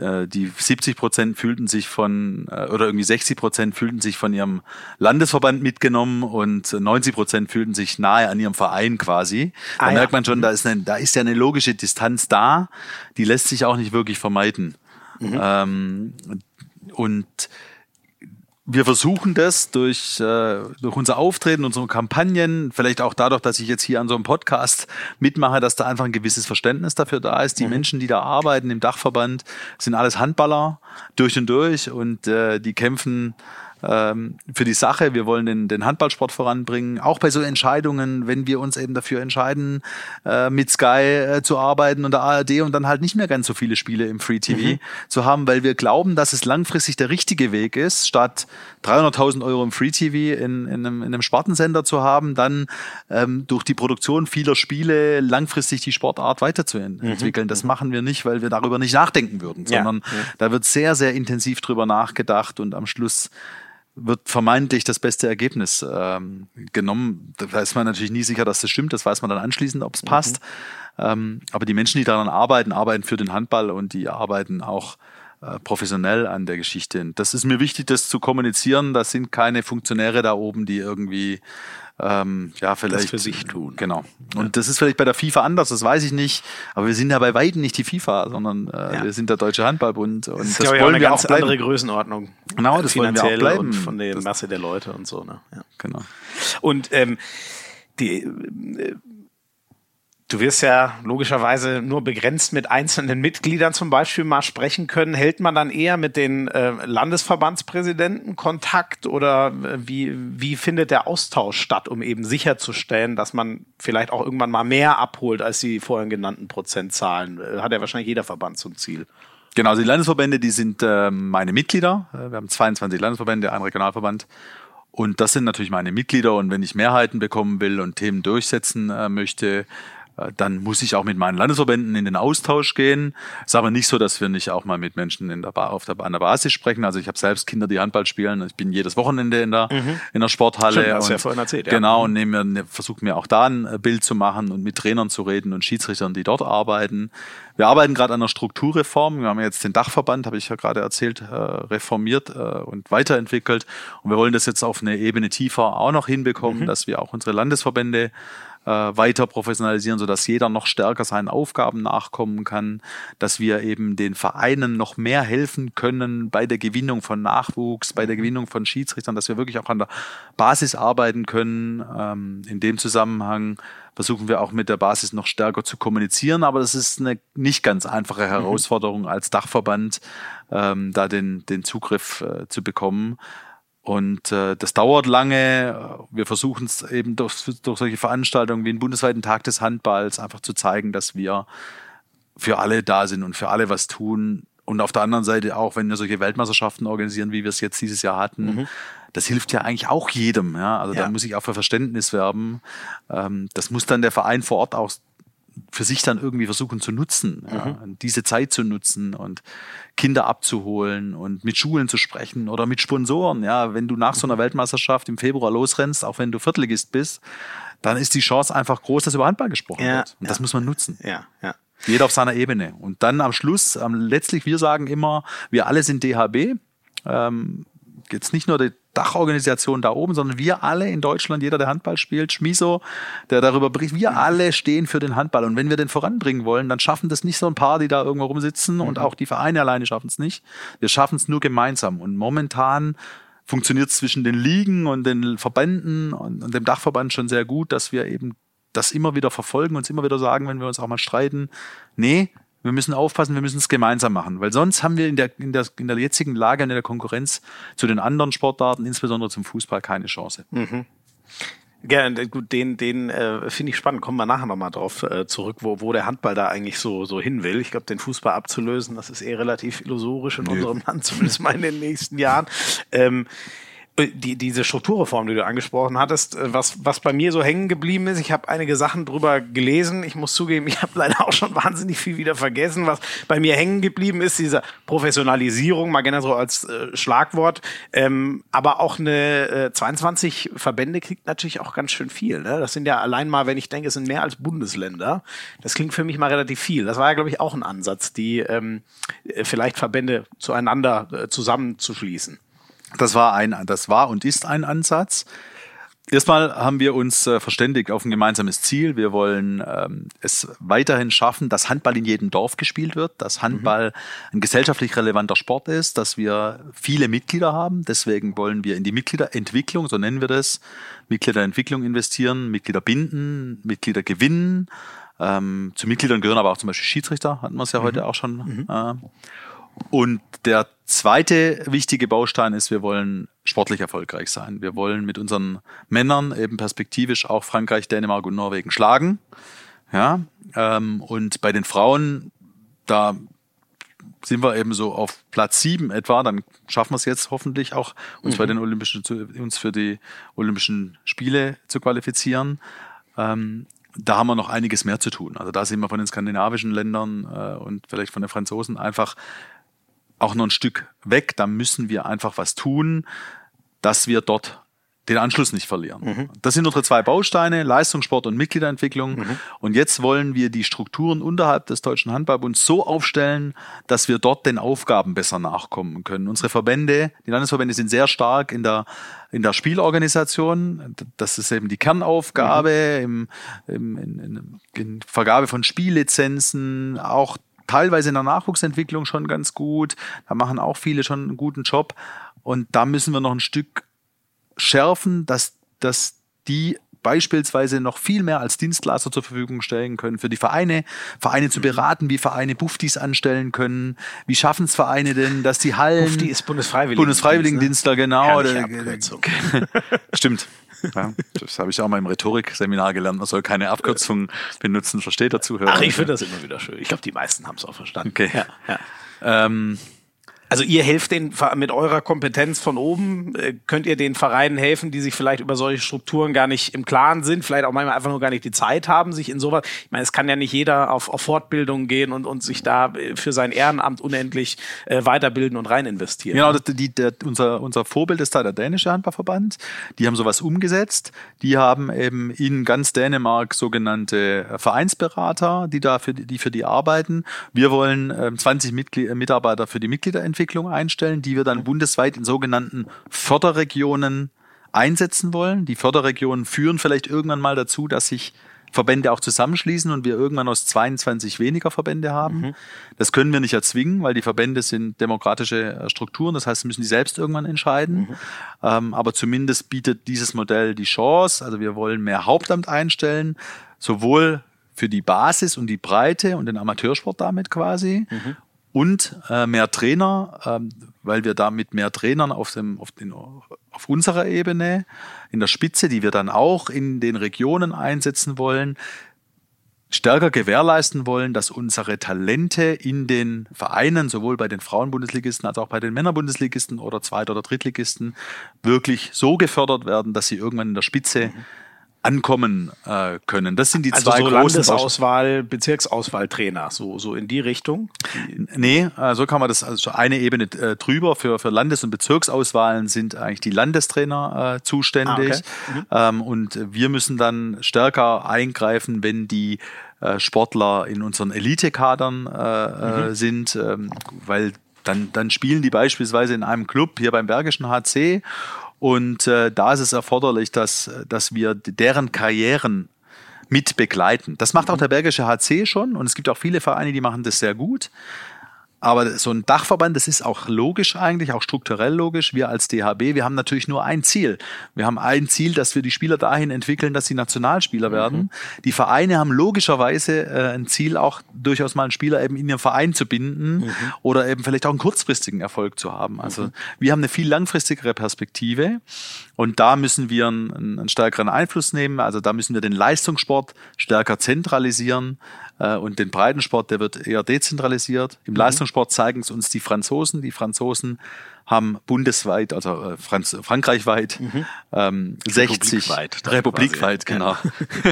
Äh, die 70 Prozent fühlten sich von, äh, oder irgendwie 60 Prozent fühlten sich von ihrem Landesverband mitgenommen und 90 Prozent fühlten sich nahe an ihrem Verein quasi. Da ah, merkt man schon, da ist, eine, da ist ja eine logische Distanz da, die lässt sich auch nicht wirklich vermeiden. Mhm. Ähm, und wir versuchen das durch, äh, durch unser Auftreten, unsere Kampagnen, vielleicht auch dadurch, dass ich jetzt hier an so einem Podcast mitmache, dass da einfach ein gewisses Verständnis dafür da ist. Die mhm. Menschen, die da arbeiten im Dachverband, sind alles Handballer durch und durch und äh, die kämpfen ähm, für die Sache. Wir wollen den, den Handballsport voranbringen. Auch bei so Entscheidungen, wenn wir uns eben dafür entscheiden, äh, mit Sky äh, zu arbeiten und der ARD und dann halt nicht mehr ganz so viele Spiele im Free TV mhm. zu haben, weil wir glauben, dass es langfristig der richtige Weg ist, statt 300.000 Euro im Free TV in, in, einem, in einem Spartensender zu haben, dann ähm, durch die Produktion vieler Spiele langfristig die Sportart weiterzuentwickeln. Mhm. Das machen wir nicht, weil wir darüber nicht nachdenken würden, sondern ja. Ja. da wird sehr, sehr intensiv drüber nachgedacht und am Schluss wird vermeintlich das beste Ergebnis ähm, genommen. Da ist man natürlich nie sicher, dass das stimmt. Das weiß man dann anschließend, ob es mhm. passt. Ähm, aber die Menschen, die daran arbeiten, arbeiten für den Handball und die arbeiten auch äh, professionell an der Geschichte. Das ist mir wichtig, das zu kommunizieren. Das sind keine Funktionäre da oben, die irgendwie ähm, ja, vielleicht das für sich tun. Genau. Und ja. das ist vielleicht bei der FIFA anders, das weiß ich nicht. Aber wir sind ja bei weitem nicht die FIFA, sondern äh, ja. wir sind der Deutsche Handballbund. Und das, ist, das wollen eine wir ganz auch bleiben. andere Größenordnung. Genau, das wollen wir auch bleiben. Und von der Masse der Leute und so. Ne? Ja. Genau. Und ähm, die äh, Du wirst ja logischerweise nur begrenzt mit einzelnen Mitgliedern zum Beispiel mal sprechen können. Hält man dann eher mit den äh, Landesverbandspräsidenten Kontakt oder äh, wie, wie findet der Austausch statt, um eben sicherzustellen, dass man vielleicht auch irgendwann mal mehr abholt als die vorhin genannten Prozentzahlen? Äh, hat ja wahrscheinlich jeder Verband zum Ziel. Genau, also die Landesverbände, die sind äh, meine Mitglieder. Äh, wir haben 22 Landesverbände, ein Regionalverband. Und das sind natürlich meine Mitglieder. Und wenn ich Mehrheiten bekommen will und Themen durchsetzen äh, möchte, dann muss ich auch mit meinen Landesverbänden in den Austausch gehen. Es ist aber nicht so, dass wir nicht auch mal mit Menschen in der ba auf der, an der Basis sprechen. Also ich habe selbst Kinder, die Handball spielen. Ich bin jedes Wochenende in der, mhm. in der Sporthalle. Hast und, ja vorhin erzählt, ja. Genau, und nehme mir, versuche mir auch da ein äh, Bild zu machen und mit Trainern zu reden und Schiedsrichtern, die dort arbeiten. Wir arbeiten gerade an einer Strukturreform. Wir haben jetzt den Dachverband, habe ich ja gerade erzählt, äh, reformiert und weiterentwickelt. Und wir wollen das jetzt auf eine Ebene tiefer auch noch hinbekommen, mhm. dass wir auch unsere Landesverbände äh, weiter professionalisieren, sodass jeder noch stärker seinen Aufgaben nachkommen kann, dass wir eben den Vereinen noch mehr helfen können bei der Gewinnung von Nachwuchs, bei der mhm. Gewinnung von Schiedsrichtern, dass wir wirklich auch an der Basis arbeiten können. Ähm, in dem Zusammenhang versuchen wir auch mit der Basis noch stärker zu kommunizieren, aber das ist eine nicht ganz einfache mhm. Herausforderung als Dachverband, ähm, da den, den Zugriff äh, zu bekommen. Und äh, das dauert lange. Wir versuchen es eben durch, durch solche Veranstaltungen wie den bundesweiten Tag des Handballs einfach zu zeigen, dass wir für alle da sind und für alle was tun. Und auf der anderen Seite auch, wenn wir solche Weltmeisterschaften organisieren, wie wir es jetzt dieses Jahr hatten, mhm. das hilft ja eigentlich auch jedem. Ja? Also ja. da muss ich auch für Verständnis werben. Ähm, das muss dann der Verein vor Ort auch für sich dann irgendwie versuchen zu nutzen, mhm. ja, diese Zeit zu nutzen und Kinder abzuholen und mit Schulen zu sprechen oder mit Sponsoren. Ja, wenn du nach so einer mhm. Weltmeisterschaft im Februar losrennst, auch wenn du Viertligist bist, dann ist die Chance einfach groß, dass über Handball gesprochen ja, wird. Und ja. das muss man nutzen. Ja, ja. Jeder auf seiner Ebene. Und dann am Schluss, ähm, letztlich, wir sagen immer, wir alle sind DHB. Ähm, jetzt nicht nur die Dachorganisation da oben, sondern wir alle in Deutschland, jeder, der Handball spielt, Schmiso, der darüber berichtet, wir alle stehen für den Handball. Und wenn wir den voranbringen wollen, dann schaffen das nicht so ein paar, die da irgendwo rumsitzen mhm. und auch die Vereine alleine schaffen es nicht. Wir schaffen es nur gemeinsam. Und momentan funktioniert es zwischen den Ligen und den Verbänden und, und dem Dachverband schon sehr gut, dass wir eben das immer wieder verfolgen, uns immer wieder sagen, wenn wir uns auch mal streiten, nee, wir müssen aufpassen, wir müssen es gemeinsam machen, weil sonst haben wir in der, in der, in der jetzigen Lage, in der Konkurrenz zu den anderen Sportarten, insbesondere zum Fußball, keine Chance. Mhm. Ja, gut, den, den äh, finde ich spannend. Kommen wir nachher nochmal drauf äh, zurück, wo, wo der Handball da eigentlich so, so hin will. Ich glaube, den Fußball abzulösen, das ist eh relativ illusorisch in Nö. unserem Land, zumindest mal in den nächsten Jahren. Ähm, die, diese Strukturreform, die du angesprochen hattest, äh, was, was bei mir so hängen geblieben ist, ich habe einige Sachen drüber gelesen. Ich muss zugeben, ich habe leider auch schon wahnsinnig viel wieder vergessen. Was bei mir hängen geblieben ist, diese Professionalisierung, mal gerne so als äh, Schlagwort. Ähm, aber auch eine äh, 22 Verbände kriegt natürlich auch ganz schön viel. Ne? Das sind ja allein mal, wenn ich denke, es sind mehr als Bundesländer. Das klingt für mich mal relativ viel. Das war ja, glaube ich, auch ein Ansatz, die ähm, äh, vielleicht Verbände zueinander äh, zusammenzuschließen. Das war ein, das war und ist ein Ansatz. Erstmal haben wir uns äh, verständigt auf ein gemeinsames Ziel. Wir wollen ähm, es weiterhin schaffen, dass Handball in jedem Dorf gespielt wird, dass Handball mhm. ein gesellschaftlich relevanter Sport ist, dass wir viele Mitglieder haben. Deswegen wollen wir in die Mitgliederentwicklung, so nennen wir das, Mitgliederentwicklung investieren, Mitglieder binden, Mitglieder gewinnen. Ähm, zu Mitgliedern gehören aber auch zum Beispiel Schiedsrichter, hatten wir es ja mhm. heute auch schon. Mhm. Äh, Und der zweite wichtige Baustein ist, wir wollen sportlich erfolgreich sein. Wir wollen mit unseren Männern eben perspektivisch auch Frankreich, Dänemark und Norwegen schlagen. Ja, ähm, und bei den Frauen, da sind wir eben so auf Platz sieben etwa, dann schaffen wir es jetzt hoffentlich auch, uns mhm. bei den Olympischen, uns für die Olympischen Spiele zu qualifizieren. Ähm, da haben wir noch einiges mehr zu tun. Also da sind wir von den skandinavischen Ländern äh, und vielleicht von den Franzosen einfach auch noch ein Stück weg. Da müssen wir einfach was tun, dass wir dort den Anschluss nicht verlieren. Mhm. Das sind unsere zwei Bausteine, Leistungssport und Mitgliederentwicklung. Mhm. Und jetzt wollen wir die Strukturen unterhalb des Deutschen Handballbunds so aufstellen, dass wir dort den Aufgaben besser nachkommen können. Unsere Verbände, die Landesverbände sind sehr stark in der, in der Spielorganisation. Das ist eben die Kernaufgabe mhm. im, im, in, in, in Vergabe von Spiellizenzen, auch teilweise in der Nachwuchsentwicklung schon ganz gut. Da machen auch viele schon einen guten Job. Und da müssen wir noch ein Stück schärfen, dass, dass die beispielsweise noch viel mehr als Dienstleister zur Verfügung stellen können für die Vereine, Vereine zu mhm. beraten, wie Vereine Buftis anstellen können, wie schaffen es Vereine denn, dass die Hallen... Bufti ist Bundesfreiligen Bundesfreiwilligendienstler, genau. Stimmt. Ja, das habe ich auch mal im Rhetorikseminar gelernt. Man soll keine Abkürzungen benutzen, versteht der Zuhörer. Ach, ich finde das immer wieder schön. Ich glaube, die meisten haben es auch verstanden. Okay. Ja, ja. Ähm, also ihr helft den mit eurer Kompetenz von oben, äh, könnt ihr den Vereinen helfen, die sich vielleicht über solche Strukturen gar nicht im Klaren sind, vielleicht auch manchmal einfach nur gar nicht die Zeit haben, sich in sowas. Ich meine, es kann ja nicht jeder auf, auf Fortbildung gehen und, und sich da äh, für sein Ehrenamt unendlich äh, weiterbilden und rein investieren. Genau, das, die, der, unser, unser Vorbild ist da der dänische Handballverband. Die haben sowas umgesetzt. Die haben eben in ganz Dänemark sogenannte Vereinsberater, die da für die, die für die arbeiten. Wir wollen äh, 20 Mitglied, Mitarbeiter für die Mitgliederentwicklung Entwicklung einstellen, die wir dann bundesweit in sogenannten Förderregionen einsetzen wollen. Die Förderregionen führen vielleicht irgendwann mal dazu, dass sich Verbände auch zusammenschließen und wir irgendwann aus 22 weniger Verbände haben. Mhm. Das können wir nicht erzwingen, weil die Verbände sind demokratische äh, Strukturen. Das heißt, müssen die selbst irgendwann entscheiden. Mhm. Ähm, aber zumindest bietet dieses Modell die Chance. Also wir wollen mehr Hauptamt einstellen, sowohl für die Basis und die Breite und den Amateursport damit quasi. Mhm und äh, mehr Trainer, ähm, weil wir da mit mehr Trainern auf, dem, auf, den, auf unserer Ebene in der Spitze, die wir dann auch in den Regionen einsetzen wollen, stärker gewährleisten wollen, dass unsere Talente in den Vereinen, sowohl bei den Frauenbundesligisten als auch bei den Männerbundesligisten oder Zweit- oder Drittligisten, wirklich so gefördert werden, dass sie irgendwann in der Spitze mhm ankommen äh, können. Das sind die also zwei so großen Landesauswahl, Bezirksauswahltrainer, so so in die Richtung. Nee, äh, so kann man das also eine Ebene äh, drüber. Für für Landes- und Bezirksauswahlen sind eigentlich die Landestrainer äh, zuständig ah, okay. mhm. ähm, und wir müssen dann stärker eingreifen, wenn die äh, Sportler in unseren Elitekadern äh, äh mhm. sind, ähm, weil dann, dann spielen die beispielsweise in einem Club hier beim Bergischen HC und äh, da ist es erforderlich, dass, dass wir deren Karrieren mit begleiten. Das macht auch mhm. der Bergische HC schon und es gibt auch viele Vereine, die machen das sehr gut. Aber so ein Dachverband, das ist auch logisch eigentlich, auch strukturell logisch. Wir als DHB, wir haben natürlich nur ein Ziel. Wir haben ein Ziel, dass wir die Spieler dahin entwickeln, dass sie Nationalspieler mhm. werden. Die Vereine haben logischerweise äh, ein Ziel, auch durchaus mal einen Spieler eben in ihren Verein zu binden mhm. oder eben vielleicht auch einen kurzfristigen Erfolg zu haben. Also mhm. wir haben eine viel langfristigere Perspektive und da müssen wir einen, einen stärkeren Einfluss nehmen. Also da müssen wir den Leistungssport stärker zentralisieren und den Breitensport, der wird eher dezentralisiert. Im mhm. Leistungssport zeigen es uns die Franzosen. Die Franzosen haben bundesweit, also äh, Franz Frankreichweit, mhm. ähm, 60 republikweit, republikweit genau,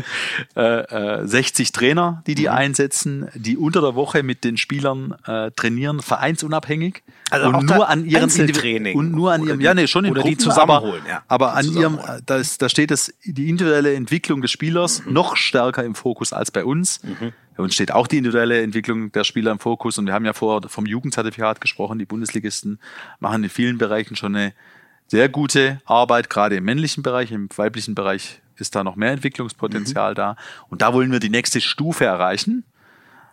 äh, äh, 60 Trainer, die die mhm. einsetzen, die unter der Woche mit den Spielern äh, trainieren, vereinsunabhängig also und nur an ihrem Training und nur an ihrem, die, ja nee schon in oder Gruppen, die zusammenholen, aber, ja, aber an ihrem, da, da steht es die individuelle Entwicklung des Spielers mhm. noch stärker im Fokus als bei uns. Mhm. Bei uns steht auch die individuelle Entwicklung der Spieler im Fokus und wir haben ja vorher vom Jugendzertifikat gesprochen. Die Bundesligisten machen in vielen Bereichen schon eine sehr gute Arbeit, gerade im männlichen Bereich, im weiblichen Bereich ist da noch mehr Entwicklungspotenzial mhm. da. Und da wollen wir die nächste Stufe erreichen.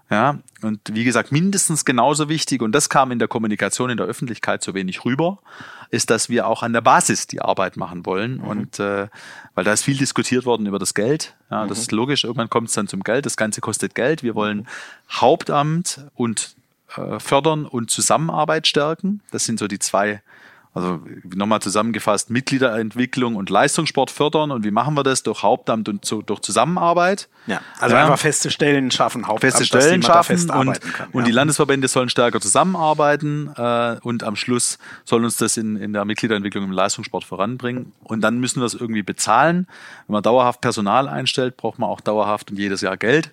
Ja, und wie gesagt, mindestens genauso wichtig, und das kam in der Kommunikation in der Öffentlichkeit so wenig rüber, ist, dass wir auch an der Basis die Arbeit machen wollen. Mhm. Und äh, weil da ist viel diskutiert worden über das Geld. Ja, mhm. das ist logisch, irgendwann kommt es dann zum Geld. Das Ganze kostet Geld. Wir wollen Hauptamt und äh, fördern und Zusammenarbeit stärken. Das sind so die zwei also nochmal zusammengefasst, Mitgliederentwicklung und Leistungssport fördern. Und wie machen wir das? Durch Hauptamt und zu, durch Zusammenarbeit. Ja, also ja. einfach feste Stellen schaffen, Hauptamt, feste Stellen schaffen und, kann, und die Landesverbände sollen stärker zusammenarbeiten äh, und am Schluss soll uns das in, in der Mitgliederentwicklung im Leistungssport voranbringen. Und dann müssen wir es irgendwie bezahlen. Wenn man dauerhaft Personal einstellt, braucht man auch dauerhaft und jedes Jahr Geld.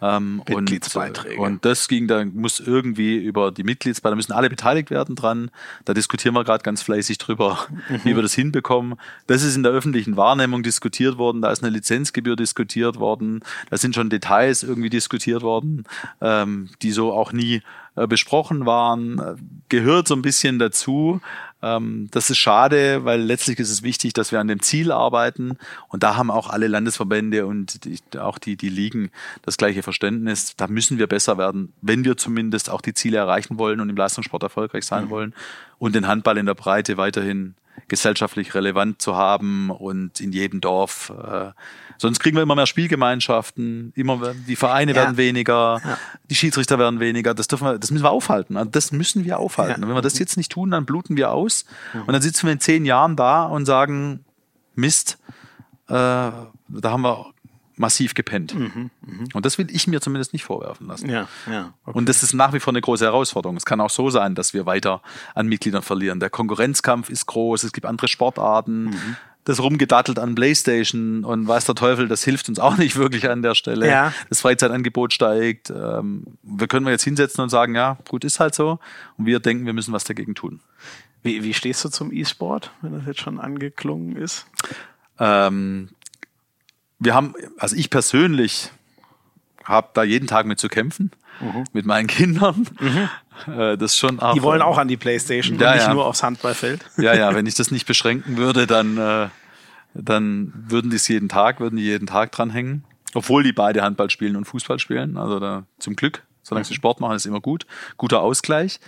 Ähm, Mitgliedsbeiträge. Und, und, das ging dann, muss irgendwie über die Mitgliedsbeiträge, da müssen alle beteiligt werden dran. Da diskutieren wir gerade ganz fleißig drüber, mhm. wie wir das hinbekommen. Das ist in der öffentlichen Wahrnehmung diskutiert worden, da ist eine Lizenzgebühr diskutiert worden, da sind schon Details irgendwie diskutiert worden, ähm, die so auch nie besprochen waren, gehört so ein bisschen dazu. Ähm, das ist schade, weil letztlich ist es wichtig, dass wir an dem Ziel arbeiten. Und da haben auch alle Landesverbände und die, auch die, die Ligen das gleiche Verständnis. Da müssen wir besser werden, wenn wir zumindest auch die Ziele erreichen wollen und im Leistungssport erfolgreich sein mhm. wollen und den Handball in der Breite weiterhin gesellschaftlich relevant zu haben und in jedem Dorf. Äh, sonst kriegen wir immer mehr Spielgemeinschaften, immer die Vereine ja. werden weniger, ja. die Schiedsrichter werden weniger. Das dürfen wir, das müssen wir aufhalten. Also das müssen wir aufhalten. Ja. Und wenn wir das jetzt nicht tun, dann bluten wir aus. Und dann sitzen wir in zehn Jahren da und sagen, Mist, äh, da haben wir massiv gepennt. Mhm, mh. Und das will ich mir zumindest nicht vorwerfen lassen. Ja, ja, okay. Und das ist nach wie vor eine große Herausforderung. Es kann auch so sein, dass wir weiter an Mitgliedern verlieren. Der Konkurrenzkampf ist groß, es gibt andere Sportarten. Mhm. Das rumgedattelt an Playstation und weiß der Teufel, das hilft uns auch nicht wirklich an der Stelle. Ja. Das Freizeitangebot steigt. Ähm, wir können wir jetzt hinsetzen und sagen, ja, gut, ist halt so. Und wir denken, wir müssen was dagegen tun. Wie, wie stehst du zum E-Sport, wenn das jetzt schon angeklungen ist? Ähm, wir haben, also ich persönlich habe da jeden Tag mit zu kämpfen. Mhm. Mit meinen Kindern. Mhm. Äh, das schon auch, die wollen auch an die Playstation ja, und nicht ja. nur aufs Handballfeld. Ja, ja, wenn ich das nicht beschränken würde, dann, äh, dann würden die es jeden Tag, würden die jeden Tag dranhängen. Obwohl die beide Handball spielen und Fußball spielen. Also da zum Glück. Solange sie Sport machen, ist immer gut. Guter Ausgleich.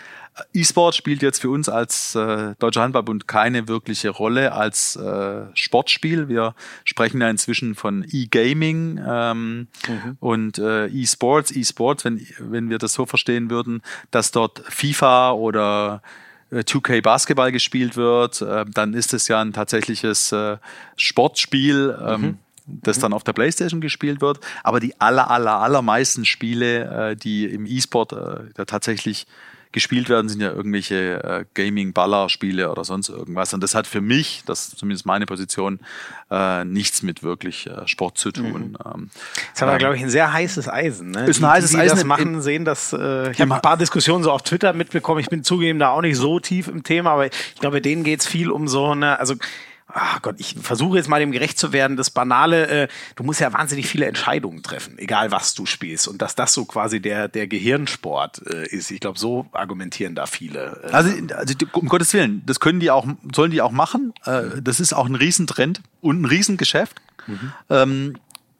E-Sport spielt jetzt für uns als äh, Deutscher Handballbund keine wirkliche Rolle als äh, Sportspiel. Wir sprechen ja inzwischen von E-Gaming ähm, mhm. und äh, E-Sports. E-Sports, wenn, wenn wir das so verstehen würden, dass dort FIFA oder 2K äh, Basketball gespielt wird, äh, dann ist es ja ein tatsächliches äh, Sportspiel. Ähm, mhm das mhm. dann auf der Playstation gespielt wird. Aber die aller, aller, allermeisten Spiele, äh, die im E-Sport äh, tatsächlich gespielt werden, sind ja irgendwelche äh, Gaming-Baller-Spiele oder sonst irgendwas. Und das hat für mich, das ist zumindest meine Position, äh, nichts mit wirklich äh, Sport zu tun. Mhm. Ähm, das ist aber, ähm, glaube ich, ein sehr heißes Eisen. Ne? Ist ein heißes die, die Eisen. das machen, sehen das. Äh, ich habe ein paar Diskussionen so auf Twitter mitbekommen. Ich bin zugegeben da auch nicht so tief im Thema, aber ich glaube, denen geht's viel um so eine, also ach Gott, ich versuche jetzt mal dem gerecht zu werden, das Banale, äh, du musst ja wahnsinnig viele Entscheidungen treffen, egal was du spielst. Und dass das so quasi der, der Gehirnsport äh, ist. Ich glaube, so argumentieren da viele. Äh, also, also, um Gottes Willen, das können die auch, sollen die auch machen. Äh, das ist auch ein Riesentrend und ein Riesengeschäft. Mhm. Ähm,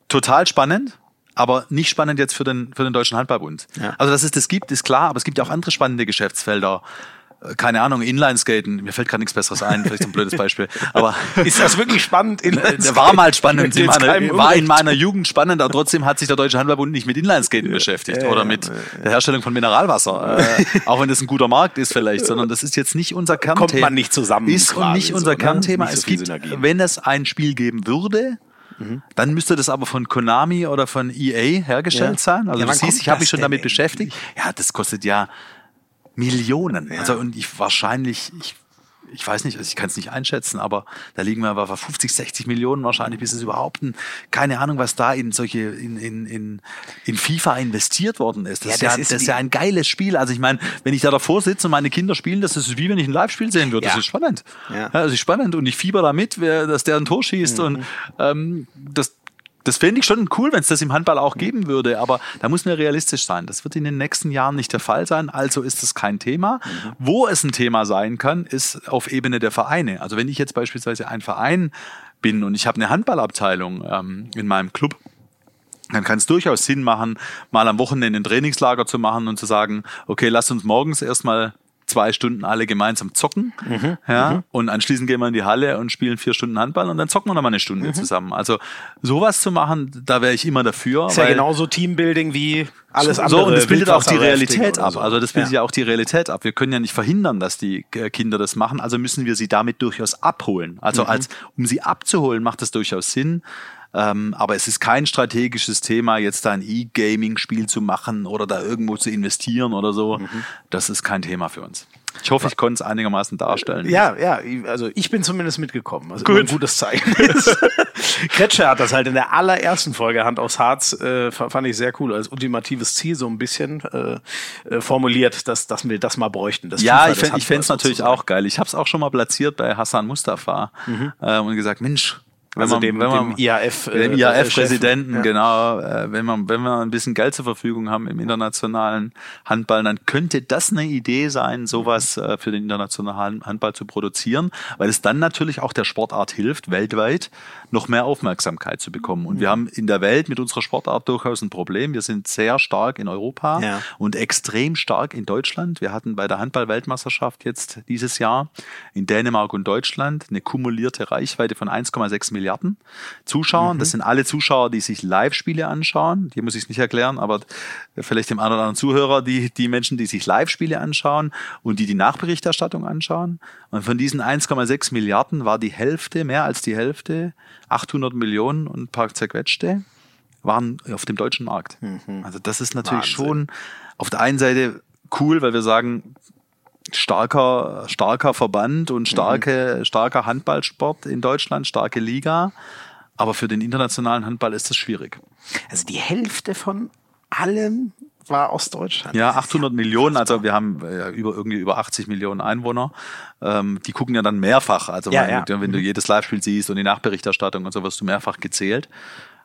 total spannend aber nicht spannend jetzt für den, für den Deutschen Handballbund. Ja. Also, dass es das gibt, ist klar, aber es gibt ja auch andere spannende Geschäftsfelder. Äh, keine Ahnung, Inline-Skaten, mir fällt gerade nichts Besseres ein, vielleicht ein blödes Beispiel. Aber ist das wirklich spannend? Der war mal spannend, in meiner, war in meiner Jugend spannend, aber trotzdem hat sich der Deutsche Handballbund nicht mit Inline-Skaten beschäftigt oder mit der Herstellung von Mineralwasser. Äh, auch wenn das ein guter Markt ist vielleicht, sondern das ist jetzt nicht unser Kernthema. Kommt man nicht zusammen. Ist nicht unser so, ne? Kernthema. Nicht so es gibt, Synergien. wenn es ein Spiel geben würde, mhm. dann müsste das aber von Konami oder von EA hergestellt ja. sein. Also ja, du siehst, ich habe mich schon damit beschäftigt. Ja, das kostet ja Millionen. Ja. Also und ich wahrscheinlich, ich, ich weiß nicht, also ich kann es nicht einschätzen, aber da liegen wir bei 50, 60 Millionen wahrscheinlich, bis es überhaupt ein, keine Ahnung, was da in solche, in, in, in, in FIFA investiert worden ist. Das, ja, das, ist, ja, das ist ja ein geiles Spiel. Also ich meine, wenn ich da davor sitze und meine Kinder spielen, das ist wie wenn ich ein Live-Spiel sehen würde. Ja. Das ist spannend. Ja. das ist spannend und ich fieber da mit, dass der ein Tor schießt mhm. und ähm, das, das fände ich schon cool, wenn es das im Handball auch geben würde, aber da muss man realistisch sein. Das wird in den nächsten Jahren nicht der Fall sein, also ist das kein Thema. Mhm. Wo es ein Thema sein kann, ist auf Ebene der Vereine. Also wenn ich jetzt beispielsweise ein Verein bin und ich habe eine Handballabteilung ähm, in meinem Club, dann kann es durchaus Sinn machen, mal am Wochenende ein Trainingslager zu machen und zu sagen, okay, lass uns morgens erstmal zwei Stunden alle gemeinsam zocken. Mhm. Ja, und anschließend gehen wir in die Halle und spielen vier Stunden Handball und dann zocken wir nochmal eine Stunde Mhm. zusammen. Also sowas zu machen, da wäre ich immer dafür. Ist ja genauso Teambuilding wie alles so, andere. So, und das bildet auch die Realität ab. so. Also das bildet ja. ja. auch die Realität ab. Wir können ja nicht verhindern, dass die äh, Kinder das machen. Also müssen wir sie damit durchaus abholen. Also Mhm. als um sie abzuholen, macht es durchaus Sinn. Ähm, aber es ist kein strategisches Thema, jetzt da ein E-Gaming-Spiel zu machen oder da irgendwo zu investieren oder so. Mhm. Das ist kein Thema für uns. Ich hoffe, ich konnte es einigermaßen darstellen. Ja, ja, also ich bin zumindest mitgekommen. Also Gut. ein gutes Zeichen. Kretscher hat das halt in der allerersten Folge Hand aufs Harz, äh, fand ich sehr cool, als ultimatives Ziel so ein bisschen äh, äh, formuliert, dass, dass wir das mal bräuchten. Das Ja, FIFA ich fände Handballs natürlich auch geil. Ich habe es auch schon mal platziert bei Hassan Mustafa äh, und gesagt, Mensch, wenn Also man, dem, wenn man, dem IAF. dem äh, IAF-Präsidenten, Chef. genau, äh, wenn man, wenn wir ein bisschen Geld zur Verfügung haben im internationalen Handball, dann könnte das eine Idee sein, sowas äh, für den internationalen Handball zu produzieren, weil es dann natürlich auch der Sportart hilft, weltweit noch mehr Aufmerksamkeit zu bekommen. Und wir haben in der Welt mit unserer Sportart durchaus ein Problem. Wir sind sehr stark in Europa Ja. und extrem stark in Deutschland. Wir hatten bei der Handball-Weltmeisterschaft jetzt dieses Jahr in Dänemark und Deutschland eine kumulierte Reichweite von 1,6 Milliarden Zuschauern. Das sind alle Zuschauer, die sich Live-Spiele anschauen. Die muss ich nicht erklären, aber vielleicht dem einen oder anderen Zuhörer, die, die Menschen, die sich Live-Spiele anschauen und die die Nachberichterstattung anschauen. Und von diesen 1,6 Milliarden war die Hälfte, mehr als die Hälfte, 800 Millionen und ein paar zerquetschte waren auf dem deutschen Markt. Also das ist natürlich Wahnsinn. schon auf der einen Seite cool, weil wir sagen, starker, starker Verband und starke, starker Handballsport in Deutschland, starke Liga. Aber für den internationalen Handball ist das schwierig. Also die Hälfte von allem war aus Deutschland. Ja, 800 Millionen, also wir haben äh, über irgendwie über 80 Millionen Einwohner. Ähm, die gucken ja dann mehrfach. Also Ja, wenn, ja. Du, wenn du jedes Live-Spiel siehst und die Nachberichterstattung und so wirst du mehrfach gezählt.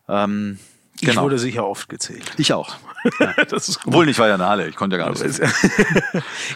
Ähm, Ich genau. wurde sicher oft gezählt. ich auch. das ist Obwohl ich war ja Halle, ich konnte ja gar nicht. viel.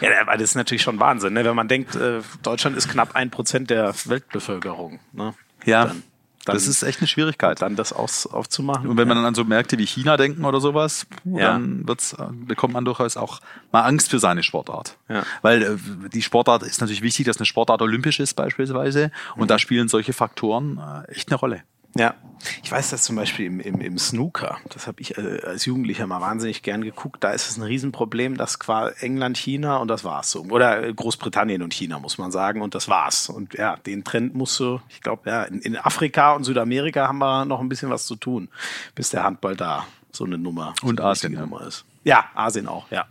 ja, aber das ist natürlich schon Wahnsinn, ne? wenn man denkt, äh, Deutschland ist knapp ein Prozent der Weltbevölkerung. Ne? Ja, Dann- dann- das ist echt eine Schwierigkeit. Dann das aus, aufzumachen. Und wenn man dann an so Märkte wie China denken oder sowas, Ja. dann wird's, äh, bekommt man durchaus auch mal Angst für seine Sportart. Ja. Weil äh, die Sportart ist natürlich wichtig, dass eine Sportart olympisch ist beispielsweise. Und Mhm. da spielen solche Faktoren äh, echt eine Rolle. Ja, ich weiß das zum Beispiel im, im, im Snooker. Das habe ich äh, als Jugendlicher mal wahnsinnig gern geguckt. Da ist es ein Riesenproblem, dass quasi England, China und das war's so. Oder äh, Großbritannien und China, muss man sagen, und das war's. Und ja, den Trend musst du, ich glaube, ja, in, in Afrika und Südamerika haben wir noch ein bisschen was zu tun, bis der Handball da so eine Nummer, so Und eine Asien. Nummer ist. Ja, Asien auch, ja.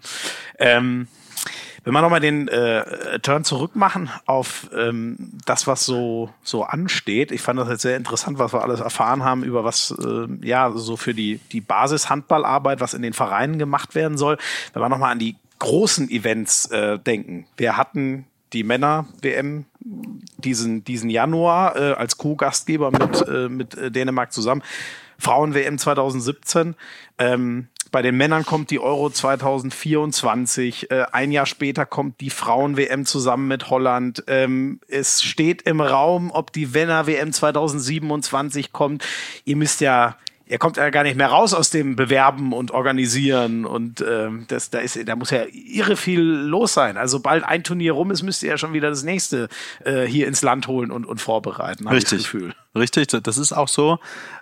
Ähm, wenn wir nochmal den äh, Turn zurück machen auf ähm, das, was so, so ansteht. Ich fand das jetzt sehr interessant, was wir alles erfahren haben über was, äh, ja, so für die, die Basis-Handballarbeit, was in den Vereinen gemacht werden soll. Wenn wir nochmal an die großen Events äh, denken. Wir hatten die Männer-WM diesen, diesen Januar äh, als Co-Gastgeber mit, äh, mit äh, Dänemark zusammen. Frauen-WM 2017. Ähm, bei den Männern kommt die Euro 2024. Äh, ein Jahr später kommt die Frauen-WM zusammen mit Holland. Ähm, es steht im Raum, ob die Männer-WM 2027 kommt. Ihr müsst ja er kommt ja gar nicht mehr raus aus dem Bewerben und Organisieren und ähm, das, da, ist, da muss ja irre viel los sein. Also sobald ein Turnier rum ist, müsst ihr ja schon wieder das nächste äh, hier ins Land holen und, und vorbereiten. hab ich das Richtig. Gefühl. Richtig, das ist auch so.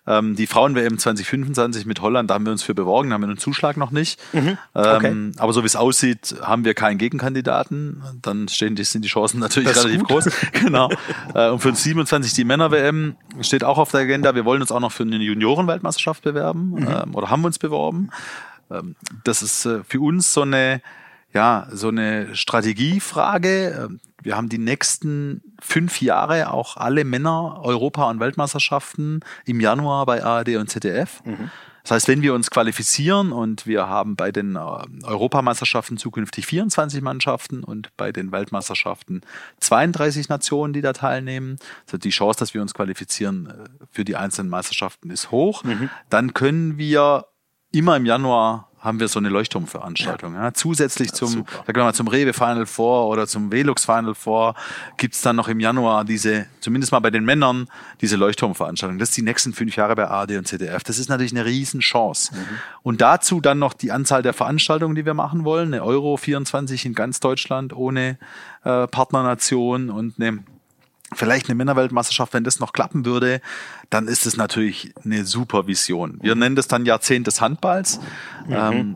Ähm, die Frauen-WM 2025 mit Holland, da haben wir uns für beworben, haben wir einen Zuschlag noch nicht. Mhm. Okay. Ähm, aber so wie es aussieht, haben wir keinen Gegenkandidaten. Dann stehen die, sind die Chancen natürlich relativ gut. groß. genau. Äh, und für uns 27 die Männer-WM steht auch auf der Agenda. Wir wollen uns auch noch für eine Junioren-Weltmeisterschaft bewerben Mhm. ähm, oder haben uns beworben. Ähm, das ist äh, für uns so eine, ja, so eine Strategiefrage. Ähm, Wir haben die nächsten fünf Jahre auch alle Männer Europa- und Weltmeisterschaften im Januar bei ARD und ZDF. Das heißt, wenn wir uns qualifizieren und wir haben bei den äh, Europameisterschaften zukünftig 24 Mannschaften und bei den Weltmeisterschaften 32 Nationen, die da teilnehmen, also die Chance, dass wir uns qualifizieren äh, für die einzelnen Meisterschaften ist hoch, dann können wir immer im Januar haben wir so eine Leuchtturmveranstaltung. Ja. Zusätzlich zum, sagen wir mal, zum Rewe Final Four oder zum Velux Final Four gibt's dann noch im Januar diese, zumindest mal bei den Männern, diese Leuchtturmveranstaltung. Das ist die nächsten fünf Jahre bei AD und ZDF. Das ist natürlich eine Riesenchance. Mhm. Und dazu dann noch die Anzahl der Veranstaltungen, die wir machen wollen. Eine Euro 24 in ganz Deutschland ohne äh, Partnernation und eine vielleicht eine Männerweltmeisterschaft, wenn das noch klappen würde, dann ist es natürlich eine super Vision. Wir nennen das dann Jahrzehnt des Handballs. Mhm. Ähm,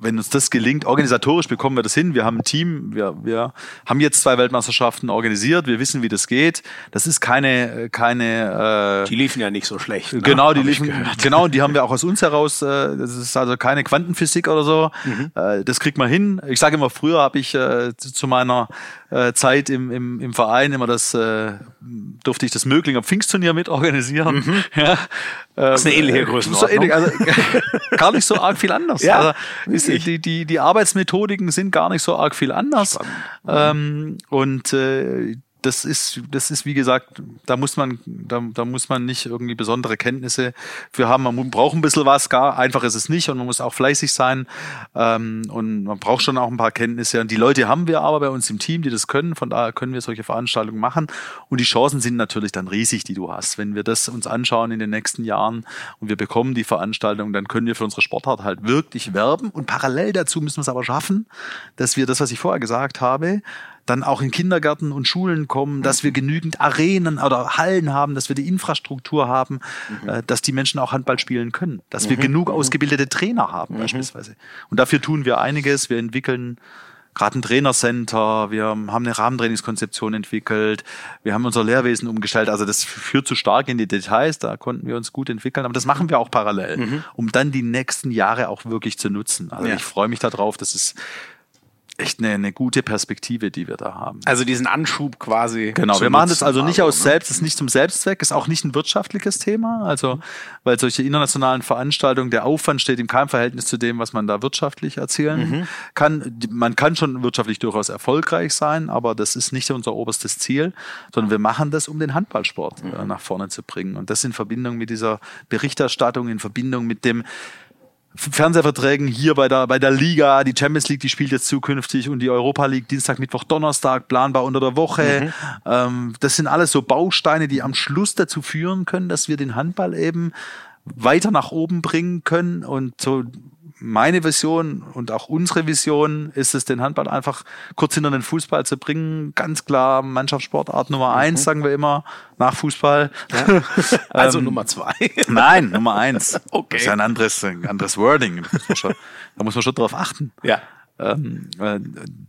wenn uns das gelingt, organisatorisch bekommen wir das hin. Wir haben ein Team, wir, wir haben jetzt zwei Weltmeisterschaften organisiert, wir wissen, wie das geht. Das ist keine, keine äh, Die liefen ja nicht so schlecht. Ne? Genau, die liefen, genau, die haben wir auch aus uns heraus. Äh, das ist also keine Quantenphysik oder so. Mhm. Äh, das kriegt man hin. Ich sage immer, früher habe ich äh, zu meiner äh, Zeit im, im, im Verein immer das, äh, durfte ich das Möglinger Pfingstturnier mit Mhm. Ja, das ist eine ähnliche Größenordnung. So ähnlich, also gar nicht so arg viel anders. Ja, also, die, die, die Arbeitsmethodiken sind gar nicht so arg viel anders. Ähm, und äh, das ist, das ist wie gesagt, da muss man, da, da muss man nicht irgendwie besondere Kenntnisse für haben. Man braucht ein bisschen was, gar einfach ist es nicht und man muss auch fleißig sein ähm, und man braucht schon auch ein paar Kenntnisse. Und die Leute haben wir aber bei uns im Team, die das können. Von daher können wir solche Veranstaltungen machen und die Chancen sind natürlich dann riesig, die du hast. Wenn wir das uns anschauen in den nächsten Jahren und wir bekommen die Veranstaltung, dann können wir für unsere Sportart halt wirklich werben und parallel dazu müssen wir es aber schaffen, dass wir das, was ich vorher gesagt habe, dann auch in Kindergärten und Schulen kommen, dass wir genügend Arenen oder Hallen haben, dass wir die Infrastruktur haben, mhm. äh, dass die Menschen auch Handball spielen können, dass mhm. wir genug mhm. ausgebildete Trainer haben mhm. beispielsweise. Und dafür tun wir einiges. Wir entwickeln gerade ein Trainercenter, wir haben eine Rahmentrainingskonzeption entwickelt, wir haben unser Lehrwesen umgestellt. Also das führt zu stark in die Details, da konnten wir uns gut entwickeln, aber das machen wir auch parallel, mhm. um dann die nächsten Jahre auch wirklich zu nutzen. Also ja. ich freue mich darauf, das ist echt eine, eine gute Perspektive, die wir da haben. Also diesen Anschub quasi. Genau, wir machen das also nicht aus ne? selbst, ist nicht zum Selbstzweck, ist auch nicht ein wirtschaftliches Thema, also weil solche internationalen Veranstaltungen, der Aufwand steht in keinem Verhältnis zu dem, was man da wirtschaftlich erzielen mhm. kann. Man kann schon wirtschaftlich durchaus erfolgreich sein, aber das ist nicht unser oberstes Ziel, sondern wir machen das, um den Handballsport äh, mhm. nach vorne zu bringen. Und das in Verbindung mit dieser Berichterstattung, in Verbindung mit dem Fernsehverträgen hier bei der, bei der Liga. Die Champions League, die spielt jetzt zukünftig und die Europa League Dienstag, Mittwoch, Donnerstag, planbar unter der Woche. Mhm. Ähm, das sind alles so Bausteine, die am Schluss dazu führen können, dass wir den Handball eben weiter nach oben bringen können und so meine Vision und auch unsere Vision ist es, den Handball einfach kurz hinter den Fußball zu bringen. Ganz klar Mannschaftssportart Nummer eins, mhm. sagen wir immer, nach Fußball. Ja. Also ähm, Nummer zwei. Nein, Nummer eins. Okay. Das ist ja ein anderes, ein anderes Wording. Da muss man schon drauf achten. Ja ähm, äh,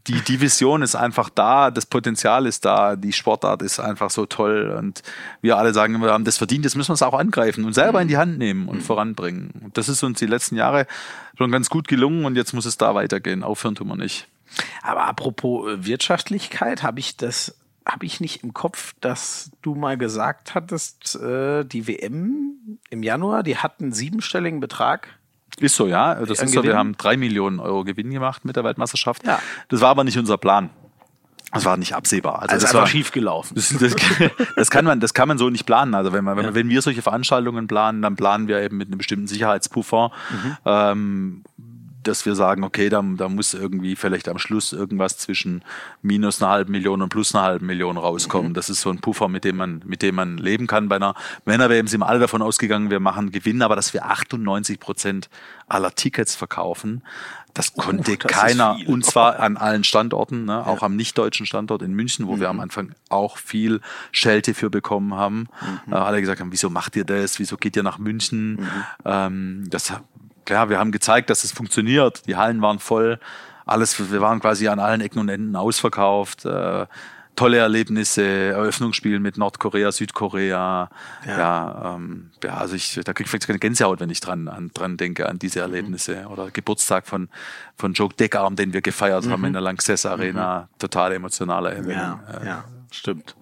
die, die Vision ist einfach da, das Potenzial ist da, die Sportart ist einfach so toll und wir alle sagen, wir haben das verdient, das müssen wir es auch angreifen und selber in die Hand nehmen und mhm. voranbringen. Und das ist uns die letzten Jahre schon ganz gut gelungen und jetzt muss es da weitergehen. Aufhören tun wir nicht. Aber apropos äh, Wirtschaftlichkeit, habe ich das habe ich nicht im Kopf, dass du mal gesagt hattest, äh, die WM im Januar, die hat einen siebenstelligen Betrag ist so, ja. Das ist so, wir haben drei Millionen Euro Gewinn gemacht mit der Weltmeisterschaft. Ja. Das war aber nicht unser Plan. Das war nicht absehbar. Also, also das war schief gelaufen. Das, das, das, kann man, das kann man so nicht planen. Also wenn, man, wenn, ja. wenn wir solche Veranstaltungen planen, dann planen wir eben mit einem bestimmten Sicherheitspuffer. Mhm. Ähm, dass wir sagen, okay, da, da muss irgendwie vielleicht am Schluss irgendwas zwischen minus einer halben Million und plus einer halben Million rauskommen. Mhm. Das ist so ein Puffer, mit dem man, mit dem man leben kann. Bei einer Männer-WM sind wir alle davon ausgegangen, wir machen Gewinn, aber dass wir 98 Prozent aller Tickets verkaufen, das oh, konnte oh, das keiner, und zwar an allen Standorten, ne, auch ja. am nicht-deutschen Standort in München, wo mhm. wir am Anfang auch viel Schelte für bekommen haben. Mhm. Äh, alle gesagt haben, wieso macht ihr das? Wieso geht ihr nach München? Mhm. Ähm, das klar, wir haben gezeigt, dass es funktioniert. Die Hallen waren voll. Alles, wir waren quasi an allen Ecken und Enden ausverkauft. Äh, tolle Erlebnisse, Eröffnungsspiel mit Nordkorea, Südkorea. Ja, ja, ähm, ja also ich, da kriege ich vielleicht keine Gänsehaut, wenn ich dran, an, dran denke, an diese mhm. Erlebnisse. Mhm. Oder Geburtstag von, von Joe Deckarm, den wir gefeiert mhm. haben in der Lanxess Arena. Mhm. Total emotionaler Event. Ja, äh, ja, stimmt.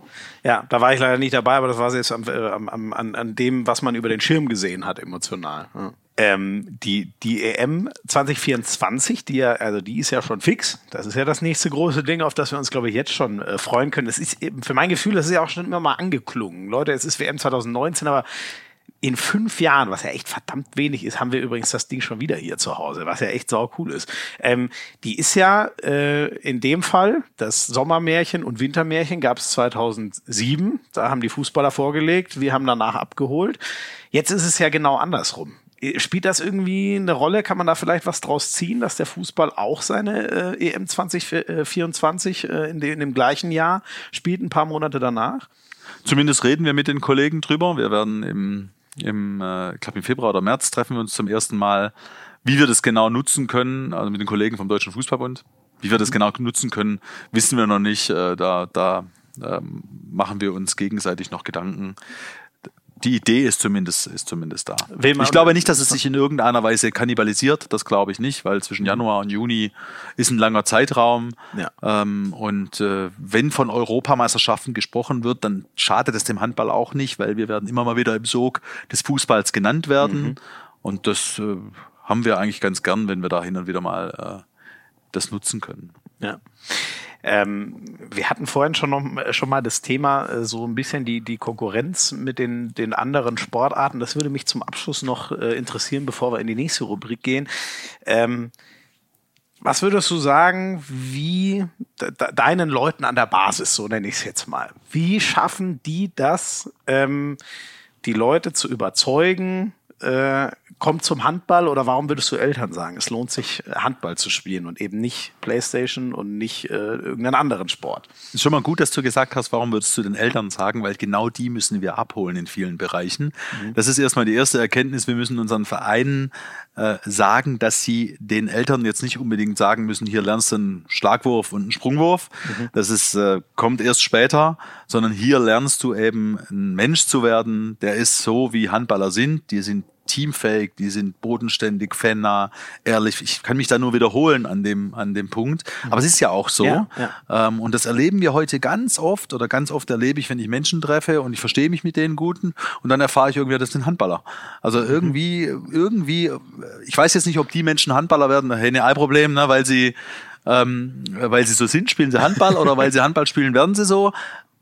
Ja, da war ich leider nicht dabei, aber das war jetzt am, äh, am, an, an dem, was man über den Schirm gesehen hat, emotional. Ja ähm, die, die EM 2024, die ja, also die ist ja schon fix. Das ist ja das nächste große Ding, auf das wir uns, glaube ich, jetzt schon äh, freuen können. Es ist eben, für mein Gefühl, das ist ja auch schon immer mal angeklungen. Leute, es ist WM 2019, aber in fünf Jahren, was ja echt verdammt wenig ist, haben wir übrigens das Ding schon wieder hier zu Hause, was ja echt sau cool ist. Ähm, die ist ja äh, in dem Fall, das Sommermärchen und Wintermärchen gab es 2007. Da haben die Fußballer vorgelegt, wir haben danach abgeholt. Jetzt ist es ja genau andersrum. Spielt das irgendwie eine Rolle? Kann man da vielleicht was draus ziehen, dass der Fußball auch seine äh, EM 2024 äh, in, de, in dem gleichen Jahr spielt, ein paar Monate danach? Zumindest reden wir mit den Kollegen drüber. Wir werden im im, äh, ich glaube im Februar oder März treffen wir uns zum ersten Mal, wie wir das genau nutzen können, also mit den Kollegen vom Deutschen Fußballbund. Wie wir das genau nutzen können, wissen wir noch nicht. Äh, da da ähm, machen wir uns gegenseitig noch Gedanken die Idee ist zumindest, ist zumindest da. Ich glaube nicht, dass es sich in irgendeiner Weise kannibalisiert. Das glaube ich nicht, weil zwischen Januar und Juni ist ein langer Zeitraum. Ja. Ähm, und äh, wenn von Europameisterschaften gesprochen wird, dann schadet es dem Handball auch nicht, weil wir werden immer mal wieder im Sog des Fußballs genannt werden. Mhm. Und das äh, haben wir eigentlich ganz gern, wenn wir da hin und wieder mal äh, das nutzen können. Ja. Ähm, wir hatten vorhin schon, noch, äh, schon mal das Thema, äh, so ein bisschen die, die Konkurrenz mit den, den anderen Sportarten. Das würde mich zum Abschluss noch äh, interessieren, bevor wir in die nächste Rubrik gehen. Ähm, was würdest du sagen, wie de deinen Leuten an der Basis, so nenne ich es jetzt mal, wie schaffen die das, ähm, die Leute zu überzeugen, äh, kommt zum Handball oder warum würdest du Eltern sagen, es lohnt sich, Handball zu spielen und eben nicht Playstation und nicht äh, irgendeinen anderen Sport? Ist schon mal gut, dass du gesagt hast, warum würdest du den Eltern sagen, weil genau die müssen wir abholen in vielen Bereichen. Mhm. Das ist erstmal die erste Erkenntnis. Wir müssen unseren Vereinen äh, sagen, dass sie den Eltern jetzt nicht unbedingt sagen müssen, hier lernst du einen Schlagwurf und einen Sprungwurf. Mhm. Das ist, äh, kommt erst später, sondern hier lernst du eben ein Mensch zu werden, der ist so, wie Handballer sind. Die sind teamfähig, die sind bodenständig, fannah, ehrlich. Ich kann mich da nur wiederholen an dem, an dem Punkt. Aber es ist ja auch so. Ja, ja. Ähm, und das erleben wir heute ganz oft oder ganz oft erlebe ich, wenn ich Menschen treffe und ich verstehe mich mit denen guten und dann erfahre ich irgendwie, das sind Handballer. Also mhm. irgendwie, irgendwie, ich weiß jetzt nicht, ob die Menschen Handballer werden, hey, ne Ei-Problem, ne, weil sie, ähm, weil sie so sind, spielen sie Handball oder weil sie Handball spielen, werden sie so.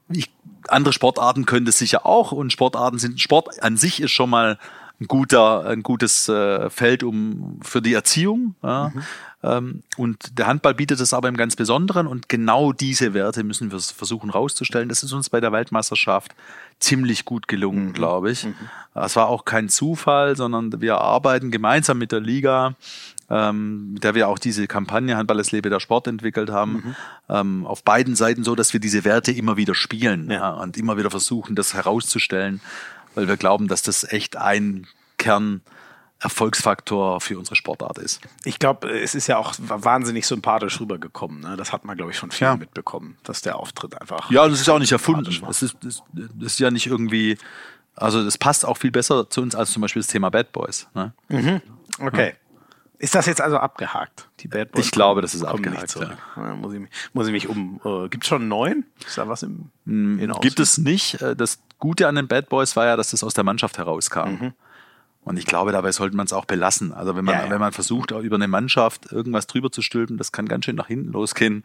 Ich, andere Sportarten können das sicher auch und Sportarten sind, Sport an sich ist schon mal ein guter, ein gutes äh, Feld um für die Erziehung. Ja. Mhm. Ähm, und der Handball bietet es aber im ganz Besonderen und genau diese Werte müssen wir versuchen rauszustellen. Das ist uns bei der Weltmeisterschaft ziemlich gut gelungen, mhm. glaube ich. Mhm. Es war auch kein Zufall, sondern wir arbeiten gemeinsam mit der Liga ähm, mit der wir auch diese Kampagne Handball es lebe der Sport entwickelt haben, mhm. ähm, auf beiden Seiten so, dass wir diese Werte immer wieder spielen ja. Ja, und immer wieder versuchen, das herauszustellen weil wir glauben, dass das echt ein Kern Erfolgsfaktor für unsere Sportart ist. Ich glaube, es ist ja auch wahnsinnig sympathisch rübergekommen. Ne? Das hat man, glaube ich, schon viel ja. mitbekommen, dass der Auftritt einfach. Ja, das ist ja auch nicht erfunden. Das ist, das, das ist ja nicht irgendwie. Also, das passt auch viel besser zu uns als zum Beispiel das Thema Bad Boys. Ne? Mhm. Okay. Ja. Ist das jetzt also abgehakt? Die Bad Boys? Ich glaube, das ist abgehakt. Ja. Muss, ich, muss ich mich um. Äh, Gibt es schon einen neuen? Ist da was im hm, Gibt es nicht. Äh, das Gute an den Bad Boys war ja, dass das aus der Mannschaft herauskam. Mhm. Und ich glaube, dabei sollte man es auch belassen. Also wenn man, ja, ja. wenn man versucht, über eine Mannschaft irgendwas drüber zu stülpen, das kann ganz schön nach hinten losgehen.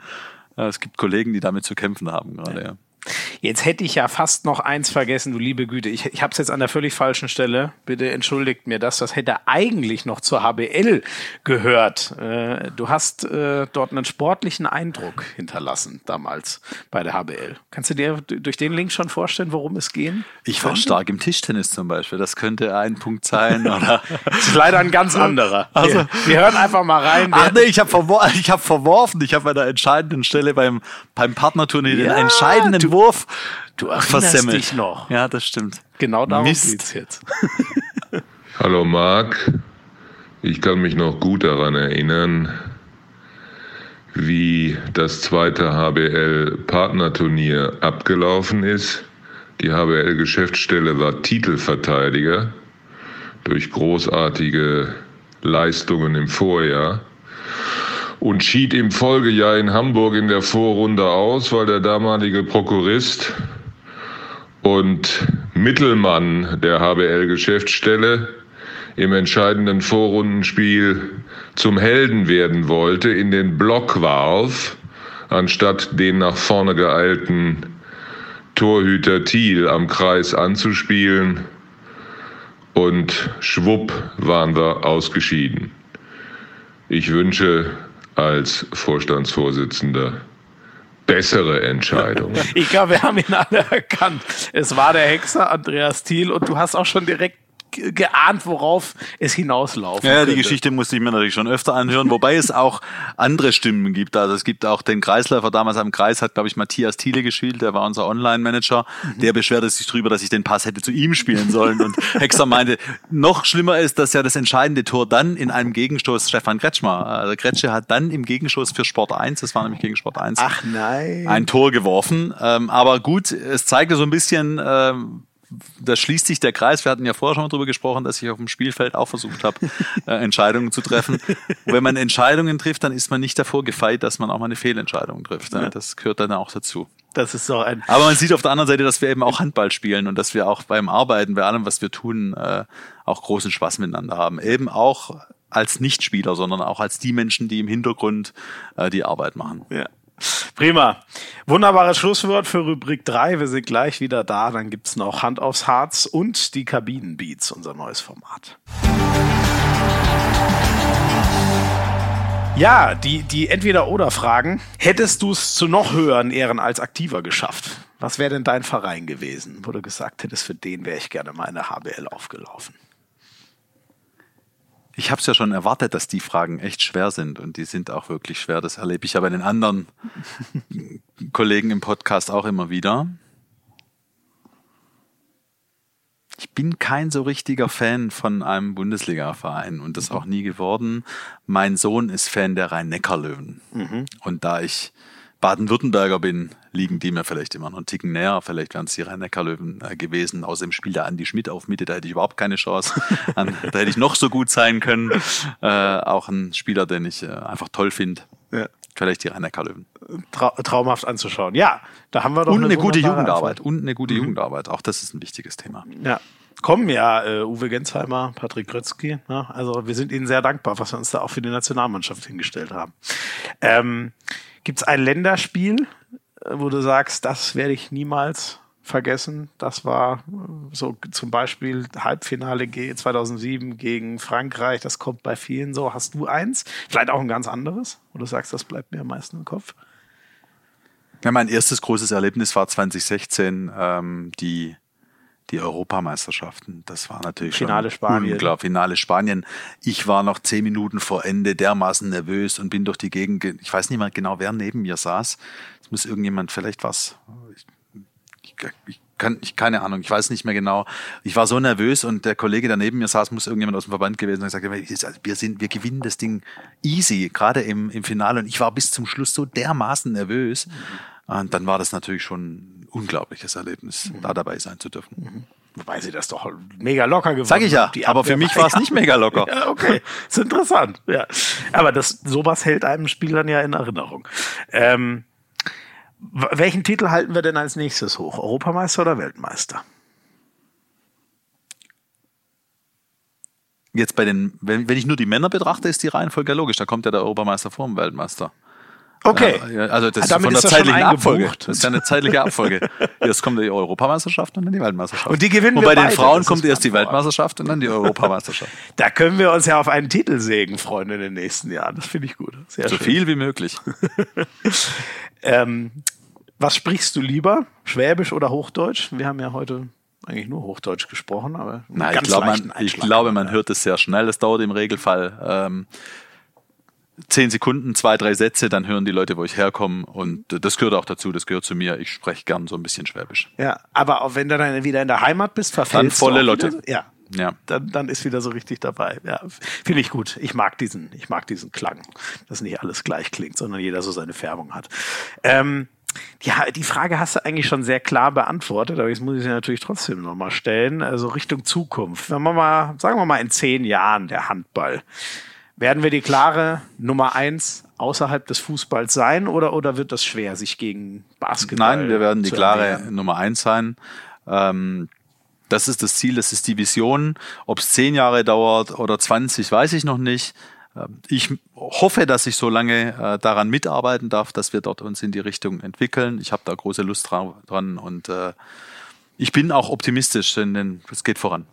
Äh, es gibt Kollegen, die damit zu kämpfen haben gerade. Ja. Jetzt hätte ich ja fast noch eins vergessen, du liebe Güte. Ich, ich habe es jetzt an der völlig falschen Stelle. Bitte entschuldigt mir das. Das hätte eigentlich noch zur HBL gehört. Äh, du hast äh, dort einen sportlichen Eindruck hinterlassen damals bei der HBL. Kannst du dir durch den Link schon vorstellen, worum es gehen? Ich war stark im Tischtennis zum Beispiel. Das könnte ein Punkt sein. Oder? das ist leider ein ganz anderer. Also, wir, wir hören einfach mal rein. Ach nee, ich habe verwor hab verworfen. Ich habe an der entscheidenden Stelle beim, beim Partnerturnier ja, den entscheidenden Wurf du versemmelt. dich noch. Ja, das stimmt. Genau darum Mist. geht's jetzt. Hallo Marc, ich kann mich noch gut daran erinnern, wie das zweite HBL-Partnerturnier abgelaufen ist. Die HBL-Geschäftsstelle war Titelverteidiger durch großartige Leistungen im Vorjahr und schied im Folgejahr in Hamburg in der Vorrunde aus, weil der damalige Prokurist und Mittelmann der HBL-Geschäftsstelle im entscheidenden Vorrundenspiel zum Helden werden wollte, in den Block warf, anstatt den nach vorne geeilten Torhüter Thiel am Kreis anzuspielen und schwupp waren wir ausgeschieden. Ich wünsche als Vorstandsvorsitzender bessere Entscheidungen. Ich glaube, wir haben ihn alle erkannt. Es war der Hexer Andreas Thiel und du hast auch schon direkt geahnt, worauf es hinauslaufen Ja, könnte. die Geschichte musste ich mir natürlich schon öfter anhören, wobei es auch andere Stimmen gibt. Also es gibt auch den Kreisläufer damals am Kreis, hat, glaube ich, Matthias Thiele gespielt, der war unser Online-Manager. Mhm. Der beschwerte sich drüber, dass ich den Pass hätte zu ihm spielen sollen. Und Hexer meinte, noch schlimmer ist, dass ja das entscheidende Tor dann in einem Gegenstoß Stefan Kretschmer. Also Kretsche hat dann im Gegenstoß für Sport 1, das war nämlich gegen Sport 1, Ach nein. ein Tor geworfen. Ähm, aber gut, es zeigte so ein bisschen, ähm, da schließt sich der Kreis. Wir hatten ja vorher schon mal drüber gesprochen, dass ich auf dem Spielfeld auch versucht habe, äh, Entscheidungen zu treffen. Und wenn man Entscheidungen trifft, dann ist man nicht davor gefeit, dass man auch mal eine Fehlentscheidung trifft. Ja. Das gehört dann auch dazu. Das ist so ein. Aber man sieht auf der anderen Seite, dass wir eben auch Handball spielen und dass wir auch beim Arbeiten, bei allem, was wir tun, äh, auch großen Spaß miteinander haben. Eben auch als Nichtspieler, sondern auch als die Menschen, die im Hintergrund äh, die Arbeit machen. Ja. Prima. Wunderbares Schlusswort für Rubrik 3. Wir sind gleich wieder da. Dann gibt's noch Hand aufs Harz und die Kabinenbeats, unser neues Format. Ja, die, die Entweder-Oder-Fragen. Hättest du es zu noch höheren Ehren als Aktiver geschafft? Was wäre denn dein Verein gewesen, wo du gesagt hättest, für den wäre ich gerne mal in der HBL aufgelaufen? Ich habe es ja schon erwartet, dass die Fragen echt schwer sind und die sind auch wirklich schwer. Das erlebe ich ja bei den anderen Kollegen im Podcast auch immer wieder. Ich bin kein so richtiger Fan von einem Bundesliga-Verein und das auch nie geworden. Mein Sohn ist Fan der Rhein-Neckar-Löwen. Mhm. Und da ich Baden-Württemberger bin, liegen die mir vielleicht immer noch einen Ticken näher. Vielleicht wären es die Rhein-Neckar-Löwen äh, gewesen. Außerdem spielt der Andi Schmidt auf Mitte, da hätte ich überhaupt keine Chance. da hätte ich noch so gut sein können. Äh, auch ein Spieler, den ich äh, einfach toll finde. Ja. Vielleicht die Rhein-Neckar-Löwen. Trau traumhaft anzuschauen. Ja, da haben wir doch Und eine, eine gute Jugendarbeit. Antwort. Und eine gute mhm. Jugendarbeit. Auch das ist ein wichtiges Thema. Ja kommen ja äh, Uwe Gensheimer, Patrick Grötzky. Ne? Also wir sind ihnen sehr dankbar, was wir uns da auch für die Nationalmannschaft hingestellt haben. Ähm, Gibt es ein Länderspiel, äh, wo du sagst, das werde ich niemals vergessen? Das war äh, so zum Beispiel Halbfinale 2007 gegen Frankreich. Das kommt bei vielen so. Hast du eins? Vielleicht auch ein ganz anderes, wo du sagst, das bleibt mir am meisten im Kopf? Ja, mein erstes großes Erlebnis war 2016 ähm, die die Europameisterschaften. Das war natürlich Finale Spanien. Klar, Finale Spanien. Ich war noch zehn Minuten vor Ende dermaßen nervös und bin durch die Gegend. Ich weiß nicht mal genau, wer neben mir saß. Es muss irgendjemand, vielleicht was. Ich, ich, kann, ich, keine Ahnung, ich weiß nicht mehr genau. Ich war so nervös und der Kollege, der neben mir saß, muss irgendjemand aus dem Verband gewesen sein und gesagt, wir sind, wir gewinnen das Ding easy, gerade im, im Finale. Und ich war bis zum Schluss so dermaßen nervös. Mhm. Und dann war das natürlich schon unglaubliches Erlebnis, mhm. da dabei sein zu dürfen. Mhm. Wobei sie das doch mega locker geworden Sag ich ja, aber für mich war es nicht mega locker. ja, okay, ist interessant. Ja. Aber das, sowas hält einem Spiel dann ja in Erinnerung. Ähm, welchen Titel halten wir denn als nächstes hoch? Europameister oder Weltmeister? Jetzt bei den, wenn, wenn ich nur die Männer betrachte, ist die Reihenfolge logisch. Da kommt ja der Europameister vor dem Weltmeister. Okay. Ja, also das Damit ist von der zeitlichen Abfolge. Das ist ja eine zeitliche Abfolge. Jetzt kommt die Europameisterschaft und dann die Weltmeisterschaft. Und die gewinnen und bei den Frauen kommt erst die Weltmeisterschaft und dann die Europameisterschaft. Da können wir uns ja auf einen Titel sägen, Freunde, in den nächsten Jahren. Das finde ich gut. Sehr so schön. viel wie möglich. ähm, was sprichst du lieber? Schwäbisch oder Hochdeutsch? Wir haben ja heute eigentlich nur Hochdeutsch gesprochen, aber Nein, ich, glaub, man, ich glaube, man hört es sehr schnell. Es dauert im Regelfall ähm, zehn Sekunden, zwei, drei Sätze, dann hören die Leute, wo ich herkomme. Und das gehört auch dazu, das gehört zu mir. Ich spreche gern so ein bisschen Schwäbisch. Ja, aber auch wenn du dann wieder in der Heimat bist, verfällst Dann volle Leute. Wieder, ja. Ja. Dann, dann ist wieder so richtig dabei. Ja, finde ich gut. Ich mag diesen, ich mag diesen Klang, dass nicht alles gleich klingt, sondern jeder so seine Färbung hat. Ähm, ja, die Frage hast du eigentlich schon sehr klar beantwortet, aber jetzt muss ich sie natürlich trotzdem nochmal stellen. Also Richtung Zukunft. Wenn wir mal, sagen wir mal in zehn Jahren der Handball. Werden wir die klare Nummer eins außerhalb des Fußballs sein oder, oder wird das schwer, sich gegen Basketball Nein, wir werden die klare ernähren? Nummer eins sein. Ähm, das ist das Ziel, das ist die Vision. Ob es zehn Jahre dauert oder 20, weiß ich noch nicht. Ähm, ich hoffe, dass ich so lange äh, daran mitarbeiten darf, dass wir dort uns in die Richtung entwickeln. Ich habe da große Lust dran und äh, ich bin auch optimistisch, denn es geht voran.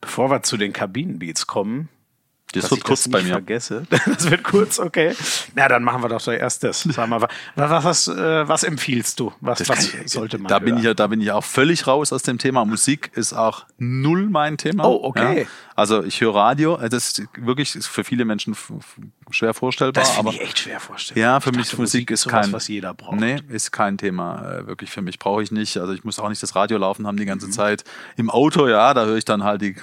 Bevor wir zu den Kabinenbeats kommen, das wird kurz bei mir. Vergesse. Das wird kurz, okay. Na, dann machen wir doch zuerst das. Sag mal, was, was, äh, was empfiehlst du? Was, was sollte man da hören? bin ich ja, Da bin ich auch völlig raus aus dem Thema. Musik ist auch null mein Thema. Oh, okay. Ja. Also ich höre Radio. Äh, das ist wirklich für viele Menschen schwer vorstellbar. Das finde ich echt schwer vorstellbar. Ja, für ich mich dachte, Musik, ist sowas, kein, was jeder braucht. Nee, ist kein Thema. Äh, wirklich für mich brauche ich nicht. Also ich muss auch nicht das Radio laufen haben die ganze mhm. Zeit. Im Auto, ja, da höre ich dann halt die,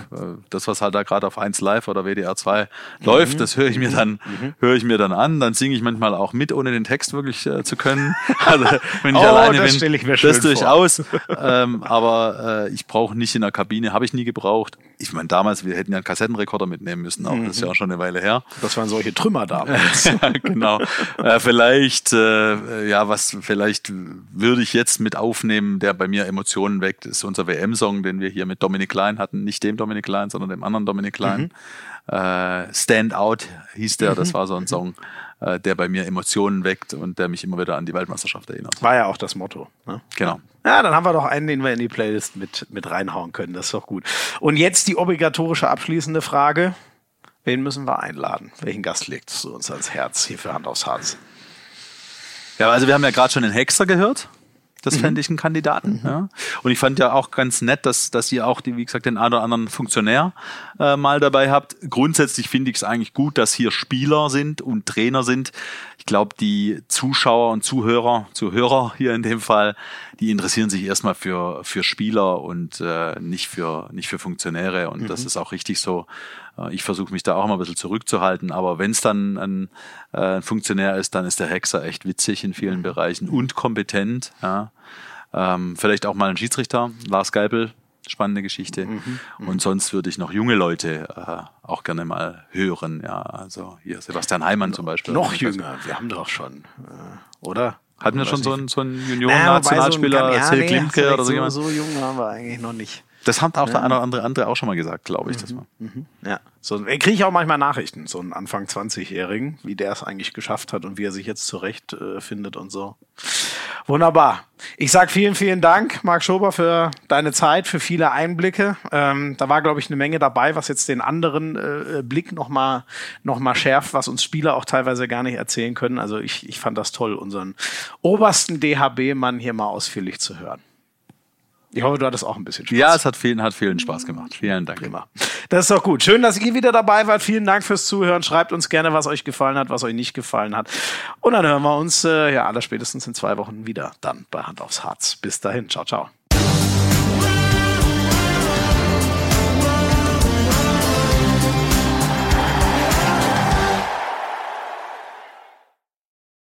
das, was halt da gerade auf 1 Live oder WDR 2 mhm. läuft das höre ich mir dann, mhm. höre ich mir dann an. Dann singe ich manchmal auch mit, ohne den Text wirklich äh, zu können. Also wenn ich oh, alleine das bin, ich mir das durchaus. ähm, aber äh, ich brauche nicht in der Kabine, habe ich nie gebraucht. Ich meine, damals, wir hätten ja einen Kassettenrekorder mitnehmen müssen, auch mhm. das ist ja auch schon eine Weile her. Das waren solche Trümmer damals. genau. Äh, vielleicht, äh, ja, was vielleicht würde ich jetzt mit aufnehmen, der bei mir Emotionen weckt, ist unser WM-Song, den wir hier mit Dominik Klein hatten. Nicht dem Dominik Klein, sondern dem anderen Dominik Klein. Mhm. Äh, Stand Out hieß der, das mhm. war so ein Song, äh, der bei mir Emotionen weckt und der mich immer wieder an die Weltmeisterschaft erinnert. War ja auch das Motto. Ne? Genau. Ja, dann haben wir doch einen, den wir in die Playlist mit, mit reinhauen können. Das ist doch gut. Und jetzt die obligatorische abschließende Frage. Wen müssen wir einladen? Welchen Gast legst du uns ans Herz hier für Hand aufs Herz? Ja, also wir haben ja gerade schon den Hexer gehört. Das mhm. fände ich einen Kandidaten. Mhm. Ja. Und ich fand ja auch ganz nett, dass, dass ihr auch, die, wie gesagt, den einen oder anderen Funktionär äh, mal dabei habt. Grundsätzlich finde ich es eigentlich gut, dass hier Spieler sind und Trainer sind. Ich glaube, die Zuschauer und Zuhörer, Zuhörer hier in dem Fall, die interessieren sich erstmal für, für Spieler und äh, nicht, für, nicht für Funktionäre. Und mhm. das ist auch richtig so. Ich versuche mich da auch mal ein bisschen zurückzuhalten, aber wenn es dann ein, äh, ein, Funktionär ist, dann ist der Hexer echt witzig in vielen Bereichen und kompetent. Ja. Ähm, vielleicht auch mal ein Schiedsrichter, Lars Geipel, spannende Geschichte. Mhm, mhm, und sonst würde ich noch junge Leute äh, auch gerne mal hören. Ja, also hier Sebastian Heimann zum Beispiel. Noch jünger, wir haben doch schon, äh, oder? Hatten wir schon so einen, so einen Junioren-Nationalspieler, naja, so ja, nee, Klimke oder so, jemand? So jung waren wir eigentlich noch nicht. Das hat auch ja. der eine oder andere, andere auch schon mal gesagt, glaube ich. Mhm. Das mal. Mhm. Ja, so kriege ich auch manchmal Nachrichten, so einen Anfang 20-Jährigen, wie der es eigentlich geschafft hat und wie er sich jetzt zurecht äh, findet und so. Wunderbar. Ich sag vielen, vielen Dank, Marc Schober, für deine Zeit, für viele Einblicke. Ähm, da war, glaube ich, eine Menge dabei, was jetzt den anderen äh, Blick nochmal noch mal schärft, was uns Spieler auch teilweise gar nicht erzählen können. Also ich, ich fand das toll, unseren obersten DHB-Mann hier mal ausführlich zu hören. Ich hoffe, du hattest auch ein bisschen Spaß. Ja, es hat vielen, hat vielen Spaß gemacht. Vielen Dank. Prima. Das ist doch gut. Schön, dass ihr wieder dabei wart. Vielen Dank fürs Zuhören. Schreibt uns gerne, was euch gefallen hat, was euch nicht gefallen hat. Und dann hören wir uns äh, ja aller spätestens in zwei Wochen wieder dann bei Hand aufs Harz. Bis dahin. Ciao, ciao.